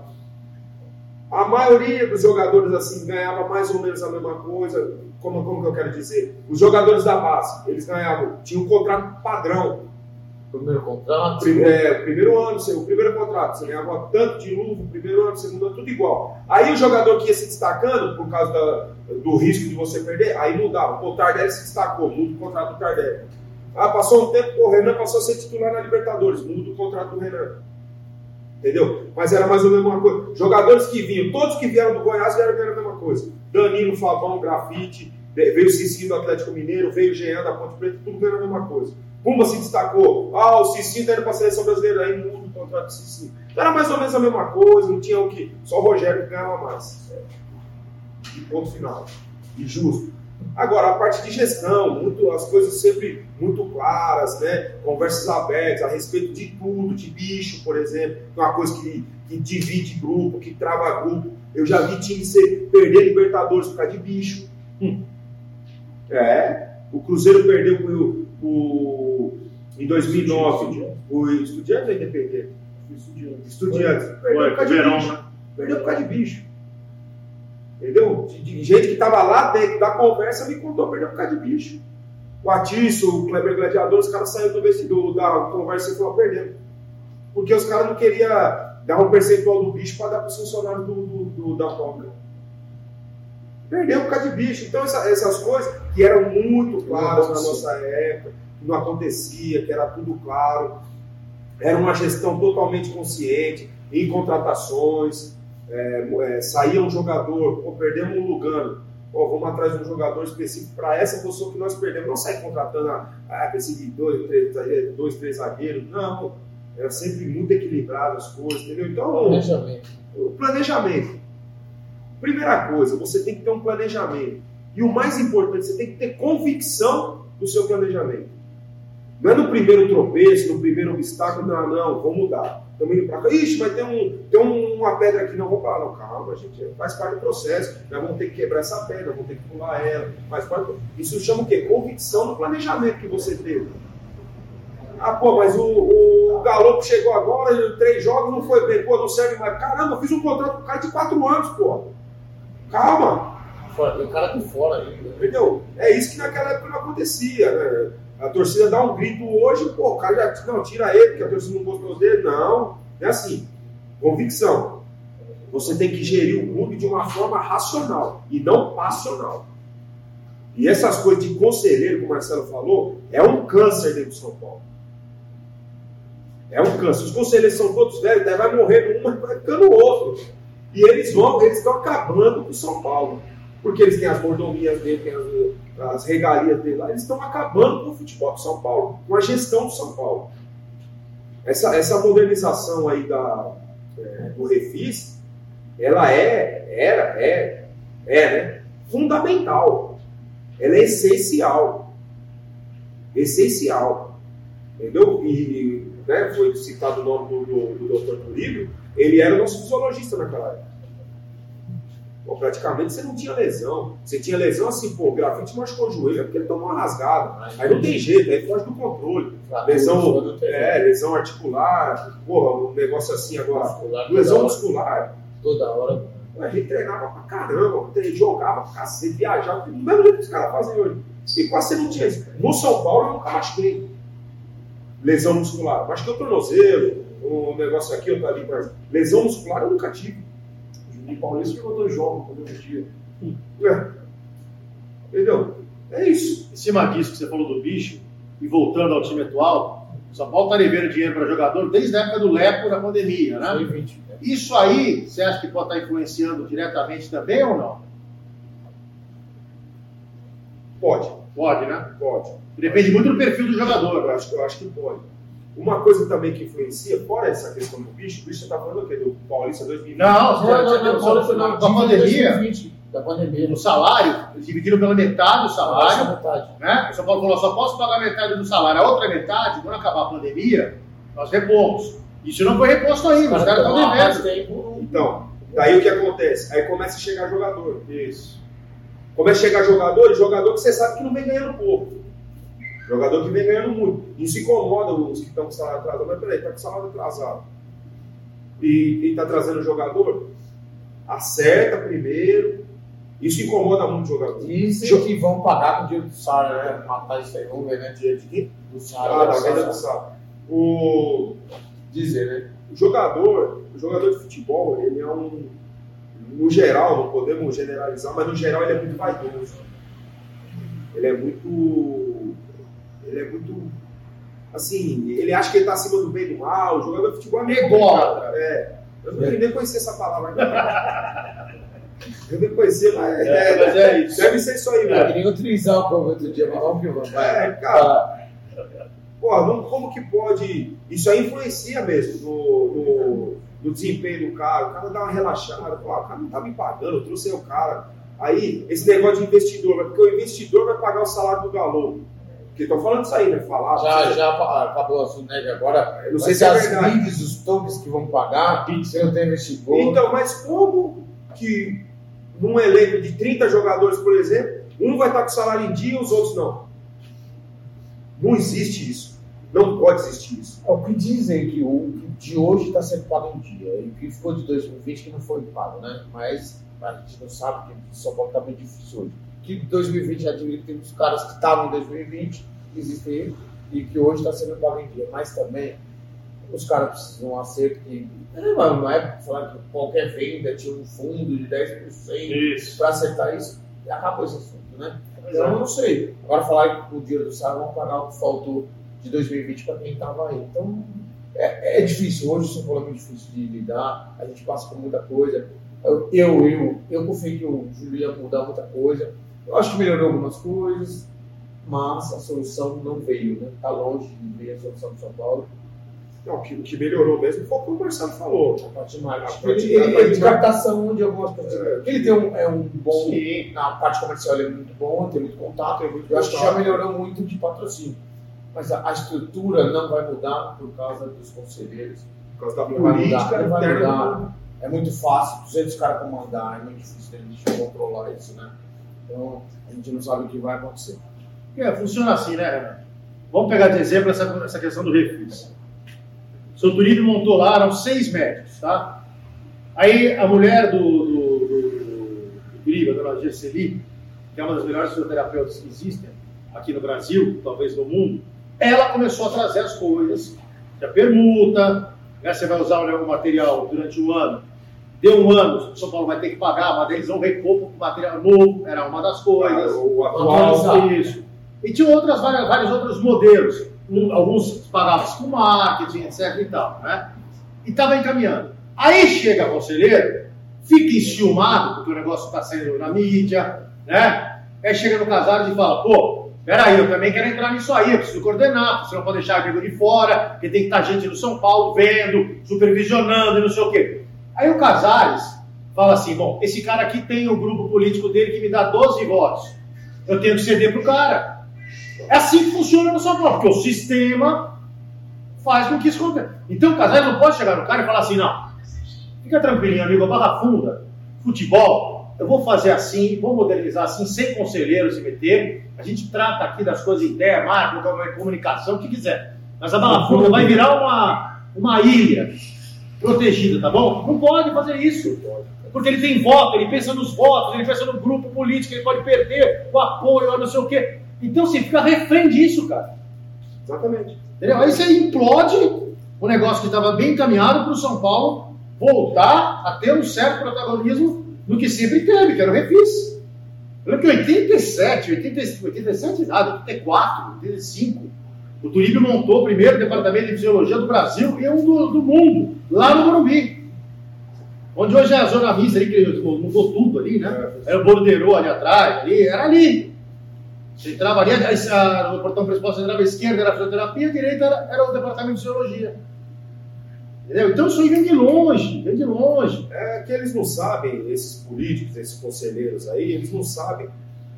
A maioria dos jogadores assim ganhava mais ou menos a mesma coisa. Como, como que eu quero dizer? Os jogadores da base, eles ganhavam, tinham um contrato padrão. Primeiro contrato. Prim- é, primeiro ano, o primeiro contrato, você ganhava tanto de luva, primeiro ano, segundo ano, tudo igual. Aí o jogador que ia se destacando, por causa da- do risco de você perder, aí mudava. Pô, o Tardelli se destacou, muda o contrato do Tardelli. Ah, passou um tempo, o Renan passou a ser titular na Libertadores, muda o contrato do Renan. Entendeu? Mas era mais ou menos uma coisa. Jogadores que vinham, todos que vieram do Goiás vieram ganhando a mesma coisa. Danilo, Fabão, Grafite, veio o Cicinho do Atlético Mineiro, veio o Jean da Ponte Preta, tudo ganhando a mesma coisa. Pumba se destacou. Ah, o Cicinho tá indo pra seleção brasileira, aí muda o contrato do Cicinho. Era mais ou menos a mesma coisa, não tinha o que. Só o Rogério ganhava mais. E ponto final. E justo. Agora, a parte de gestão, muito, as coisas sempre muito claras, né? conversas abertas a respeito de tudo, de bicho, por exemplo, que é uma coisa que, que divide grupo, que trava grupo. Eu já vi time ser, perder Libertadores por causa de bicho. Hum. É, o Cruzeiro perdeu pro, pro, em 2009 o Estudiantes ou Independente? Estudiantes. Perdeu por causa de Verão, bicho. né? Perdeu por causa de bicho. Entendeu? De, de gente que estava lá dentro da conversa me contou, perdeu por causa de bicho. O Atício, o Kleber Gladiador, os caras saíram do vestido da conversa e falaram perdendo. Porque os caras não queriam dar um percentual do bicho para dar para os funcionários do, do, do- da Copa. Perdeu por causa de bicho. Então essa- essas coisas que eram muito claras na nossa época, que não acontecia, que era tudo claro. Era uma gestão totalmente consciente, em contratações, é, é, saía um jogador, pô, perdemos um Lugano, pô, vamos atrás de um jogador específico para essa posição que nós perdemos. Não sair contratando, ah, ah, preciso de dois, três, zagueiros, dois, três zagueiros. Não, era sempre muito equilibrado as coisas, entendeu? Então, Planejamento. o planejamento. Primeira coisa, você tem que ter um planejamento. E o mais importante, você tem que ter convicção do seu planejamento. Não é no primeiro tropeço, no primeiro obstáculo, não, não, vou mudar. Estamos indo para cá. Ixi, mas tem, um, tem um- uma pedra aqui, não vou falar. Não, calma, gente, faz parte do processo. Nós vamos ter que quebrar essa pedra, vamos ter que pular ela. Faz parte do... Isso chama o quê? Convicção no planejamento que você teve. Ah, pô, mas o, o Galopo chegou agora, três jogos, não foi bem. Pô, não serve mais. Caramba, eu fiz um contrato com o cara de quatro anos, pô. Calma. Fora- o cara de fora ainda. Entendeu? É isso que naquela época não acontecia, né? A torcida dá um grito hoje, pô, o cara já não, tira ele, porque a torcida não gostou dele. Não, é assim. Convicção. Você tem que gerir o clube de uma forma racional e não passional. E essas coisas de conselheiro, como o Marcelo falou, é um câncer dentro do São Paulo. É um câncer. Os conselheiros são todos velhos, daí vai morrendo um, mas vai ficando outro. E eles vão, eles estão acabando com o São Paulo. Porque eles têm as mordomias dele, têm as, as regalias dele lá, eles estão acabando com o futebol do São Paulo, com a gestão do São Paulo. Essa, essa modernização aí da, do Refis, ela é, era, é, é, né? fundamental. Ela é essencial. Essencial. Entendeu? E né, foi citado o nome do, do, do Dr. Turíbio, ele era nosso fisiologista naquela época. Pô, praticamente você não tinha lesão. Você tinha lesão assim, pô, o grafite machucou o joelho, é porque ele tomou uma rasgada. Aí não tem jeito, aí foge do controle. Lesão, é, lesão articular, porra, um negócio assim agora. Lesão muscular. Toda hora. A gente treinava pra caramba, jogava pra cacete, viajava, do mesmo jeito que os caras fazem hoje. E quase você não tinha isso. No São Paulo eu nunca machuquei. Lesão muscular. Machuquei o tornozelo, um negócio aqui, outro ali, mas lesão muscular eu nunca tive. E Paulista ficou dois jogos no mesmo dia. É. Entendeu? É isso. Em cima disso que você falou do bicho, e voltando ao time atual, o São Paulo está devendo dinheiro para jogador desde a época do Lepo da pandemia, né? 2020, né? Isso aí, você acha que pode estar influenciando diretamente também ou não? Pode, Pode, né? pode. Depende muito do perfil do jogador. Eu acho, eu acho que pode. Uma coisa também que influencia, fora essa questão do bicho, o bicho você está falando o quê? Do Paulista 2020? Não, Não, não, não, não, foi na da pandemia, 2020, Da pandemia. no salário, eles dividiram pela metade do salário, metade. né? O São Paulo falou, só posso pagar metade do salário. A outra metade, quando acabar a pandemia, nós repomos. Isso não foi reposto ainda, os caras estão devendo. tempo. Então, daí o que acontece? Aí começa a chegar jogador. Isso. Começa a chegar jogador, e jogador que você sabe que não vem ganhando pouco. Jogador que vem ganhando muito. Isso incomoda os que estão com salário atrasado. Mas peraí, tá com salário atrasado. E está trazendo jogador, acerta primeiro. Isso incomoda muito o jogador. Dizem que vão pagar com o dinheiro do Sara, né? Matar isso aí, vamos ver, né? Dinheiro de quê? Do Sara. Ah, da venda do salário. O, Dizer, né? o jogador, o jogador de futebol, ele é um. No geral, não podemos generalizar, mas no geral ele é muito vaidoso. Ele é muito. Ele é muito. Assim, ele acha que ele está acima do bem e do mal. O jogador de futebol é Ególatra. complicado. É. Eu não nem conhecia essa palavra ainda. Eu nem conhecia, mas. É, mas é isso. Deve ser isso aí, É, mano. que nem o eu vi outro dia, mas vamos que vamos. vai. É, cara. Porra, não- como que pode. Isso aí influencia mesmo no, no, no desempenho do cara. O cara dá uma relaxada, fala, ah, o cara não tá me pagando, eu trouxe o cara. Aí, esse negócio de investidor, porque o investidor vai pagar o salário do Galo. Porque estão falando isso aí, né? Falar. Já, já pa- acabou o assunto, né? Agora, Eu não sei se é as verdade. leagues, os clubes que vão pagar, se não tem investidor. Então, mas como que num elenco de 30 jogadores, por exemplo, um vai estar com salário em dia e os outros não? Não existe isso. Não pode existir isso. É o que dizem que o de hoje está sendo pago em dia. E o que ficou de 2020 que não foi pago, né? Mas a gente não sabe que São Paulo está muito difícil hoje. Que 2020 já tive que tem muitos caras que estavam em 2020, que existem, e que hoje está sendo pago em dia. Mas também os caras precisam um acerto que. É, não é falar que qualquer venda tinha um fundo de 10% Isso. para acertar isso, e acabou esse assunto, né? Então eu não sei. Agora falar que o dinheiro do Sara vão pagar o que faltou de 2020 para quem estava aí. Então é, é difícil. Hoje o São Paulo é muito difícil de lidar, a gente passa por muita coisa. Eu, eu, eu, eu confio que o Júlio ia mudar muita coisa. Eu acho que melhorou algumas coisas, mas a solução não veio, né? Está longe de ver a solução do São Paulo. Não, o que, que melhorou mesmo foi o que o Marcelo falou. A parte marketing. Ele, ele, de captação de algumas coisas. Ele tem um, é um bom. Sim. Na parte comercial ele é muito bom, tem muito contato. Tem muito Eu acho que já contato. melhorou muito de patrocínio. Mas a, a estrutura não vai mudar por causa dos conselheiros. Por causa da Não vai política mudar, vai mudar. É muito fácil, 200 caras comandar, é muito difícil a gente controlar isso, né? Então a gente não sabe o que vai acontecer. É, funciona assim, né, Renato? Vamos pegar de exemplo essa, essa questão do refis. O seu montou lá, eram seis médicos, tá? Aí a mulher do, do, do, dona Gesseli, que é uma das melhores fisioterapeutas que existem aqui no Brasil, talvez no mundo, ela começou a trazer as coisas, a permuta, né, você vai usar o material durante um ano, deu um ano, o São Paulo vai ter que pagar, mas eles vão repor com material novo, era uma das coisas. O Atualizar. atual. Isso. E tinha outras, várias, vários outros modelos. Um- alguns pagavam com marketing, etc e tal, né? E estava encaminhando. Aí chega a conselheiro, fica enciumado, porque o negócio está saindo na mídia, né? Aí chega no Casares e fala, pô, peraí, eu também quero entrar nisso aí, eu preciso coordenar, você não pode deixar amigo de fora, porque tem que estar gente no São Paulo vendo, supervisionando e não sei o quê. Aí o Casares fala assim, bom, esse cara aqui tem o grupo político dele que me dá 12 votos. Eu tenho que ceder pro cara. É assim que funciona no São Paulo, porque o sistema faz com que isso aconteça. Então o Casares não pode chegar no cara e falar assim, não, fica tranquilinho, amigo, Barra Funda, futebol, eu vou fazer assim, vou modernizar assim, sem conselheiro se meter, a gente trata aqui das coisas ideia, marca, comunicação, o que quiser. Mas a Barra Funda vai virar uma, uma ilha protegida, tá bom? Não pode fazer isso. Porque ele tem voto, ele pensa nos votos, ele pensa no grupo político, ele pode perder o apoio, não sei o quê. Então você fica refém disso, cara. Exatamente. Entendeu? Aí você implode o negócio que estava bem encaminhado para o São Paulo voltar a ter um certo protagonismo do que sempre teve, que era o refis. Eu lembro que em 87, 87, 87 nada, 84, 85, o Turíbio montou o primeiro departamento de fisiologia do Brasil e um do, do mundo, lá no Morumbi. Onde hoje é a zona mista ali, que mudou tudo ali, né? Era o Bordeiro ali atrás, ali, era ali. Você entrava ali, a, no portão principal você entrava à esquerda, era a fisioterapia, a direita era, era o departamento de fisiologia. Entendeu? Então isso aí vem de longe, vem de longe. É que eles não sabem, esses políticos, esses conselheiros aí, eles não sabem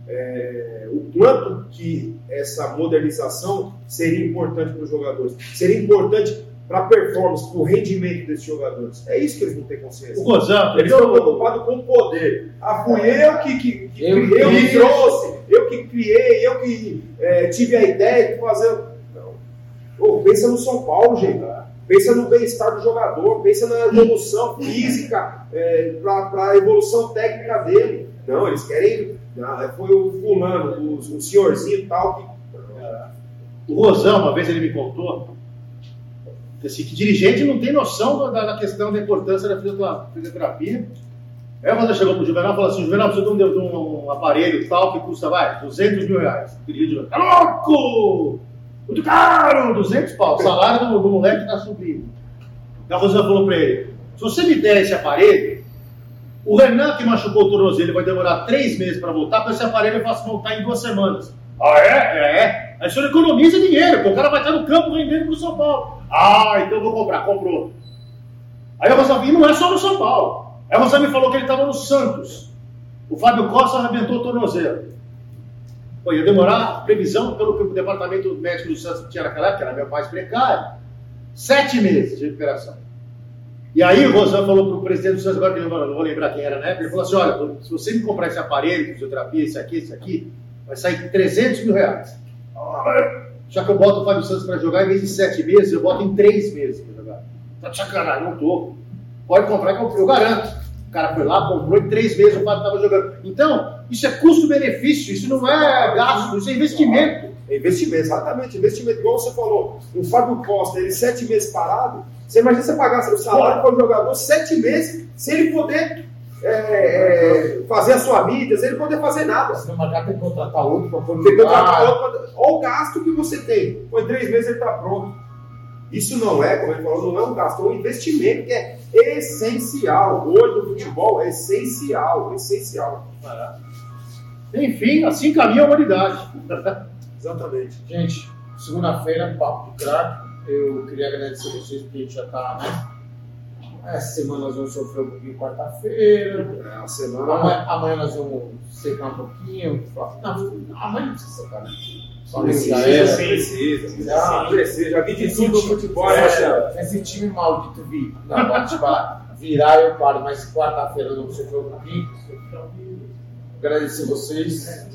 é, o quanto que essa modernização seria importante para os jogadores. Seria importante para a performance, para o rendimento desses jogadores. É isso que eles não têm consciência. O Gozão, eles estão preocupados com o poder. Ah, fui eu que, que, que eu, criei, eu que trouxe, eu que criei, eu que é, tive a ideia de fazer. Não. Pô, pensa no São Paulo, gente. Pensa no bem-estar do jogador, pensa na evolução física, é, para a evolução técnica dele. Não, eles querem. Não, foi o fulano, o, o senhorzinho e tal que. O Rosão, uma vez ele me contou, assim, que dirigente não tem noção da, da questão da importância da fisioterapia. Aí você chegou para o Juvenal e falou assim: Juvenal, precisa de um, de um aparelho tal que custa, vai, 200 mil reais. Querido, tá louco! Muito caro! 200 pau. O salário do, do moleque está subindo. Então a Rosana falou para ele: se você me der esse aparelho, o Renan que machucou o tornozelo vai demorar três meses para voltar, para esse aparelho eu faço voltar em duas semanas. Ah, é? É. Aí o senhor economiza dinheiro, porque o cara vai estar no campo vendendo para o São Paulo. Ah, então vou comprar. Comprou. Aí a Rosavi não é só no São Paulo. Aí a Rosavi falou que ele estava no Santos. O Fábio Costa arrebentou o tornozelo. Pô, ia demorar, previsão, pelo que o departamento médico do Santos tinha naquela época, era meu mais precário, sete meses de recuperação. E aí o Rosan falou para o presidente do Santos, agora que eu não vou lembrar quem era na época, ele falou assim, olha, se você me comprar esse aparelho fisioterapia, esse aqui, esse aqui, vai sair 300 mil reais. Já que eu boto o Fábio Santos para jogar, em vez de sete meses, eu boto em três meses para jogar. Tá de sacanagem, não tô. Pode comprar que eu, eu garanto. O cara foi lá, comprou em três meses o Fábio estava jogando. Então, isso é custo-benefício, isso não é gasto, isso é investimento. É investimento, exatamente, investimento. Igual você falou, o Fábio Costa, ele sete meses parado, você imagina você pagar seu salário para o jogador sete meses, sem ele poder é, é, fazer a sua mídia, sem ele poder fazer nada. Se não marcar, tem que contratar outro para pôr Tem que contratar outro, olha o gasto que você tem. Foi três meses ele está pronto. Isso não é, como ele falou, não é um gasto, é um investimento que é essencial. Hoje no futebol é essencial, essencial. Enfim, assim caminha a humanidade. Exatamente. Gente, segunda-feira, papo de craque. Eu queria agradecer a vocês porque a gente já está, né? Essa semana nós vamos sofrer um pouquinho quarta-feira. É, a semana. Amanhã, amanhã nós vamos secar um pouquinho. Não, amanhã não precisa secar, né? Só Precisa, já era. precisa, Já. precisa. Já vi de tudo no futebol, né, Esse, Marcelo? esse time maldito vi na Bate-Bala virar, eu paro, mas quarta-feira nós vamos sofrer um pouquinho. Agradecer vocês.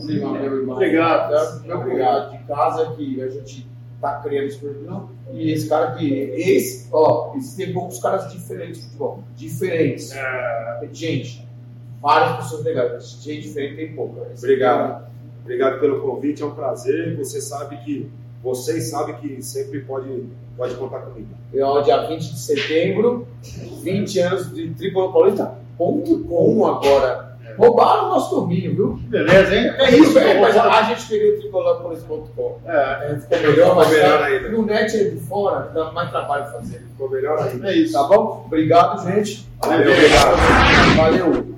Lima, meu irmão. Obrigado. Meu obrigado de casa que a gente tá criando esse programa. E esse cara que. Esse, ó, existem poucos caras diferentes de futebol. Diferentes. Gente, várias pessoas legais. Gente diferente tem pouca. Esse Obrigado. Obrigado pelo convite, é um prazer. Você sabe que. Vocês sabem que sempre pode, pode contar comigo. É o dia 20 de setembro, 20 anos de Tricolor Paulista. Ponto com agora. Roubaram o nosso domínio, viu? Beleza, hein? É isso, velho. Mas a gente queria o tricolorpaulista.com. É, É, ficou melhor, mas melhor tá- ainda. no net é de fora, dá mais trabalho fazer. Ficou melhor ainda. é isso. Tá bom? Obrigado, gente. Valeu, obrigado. Valeu.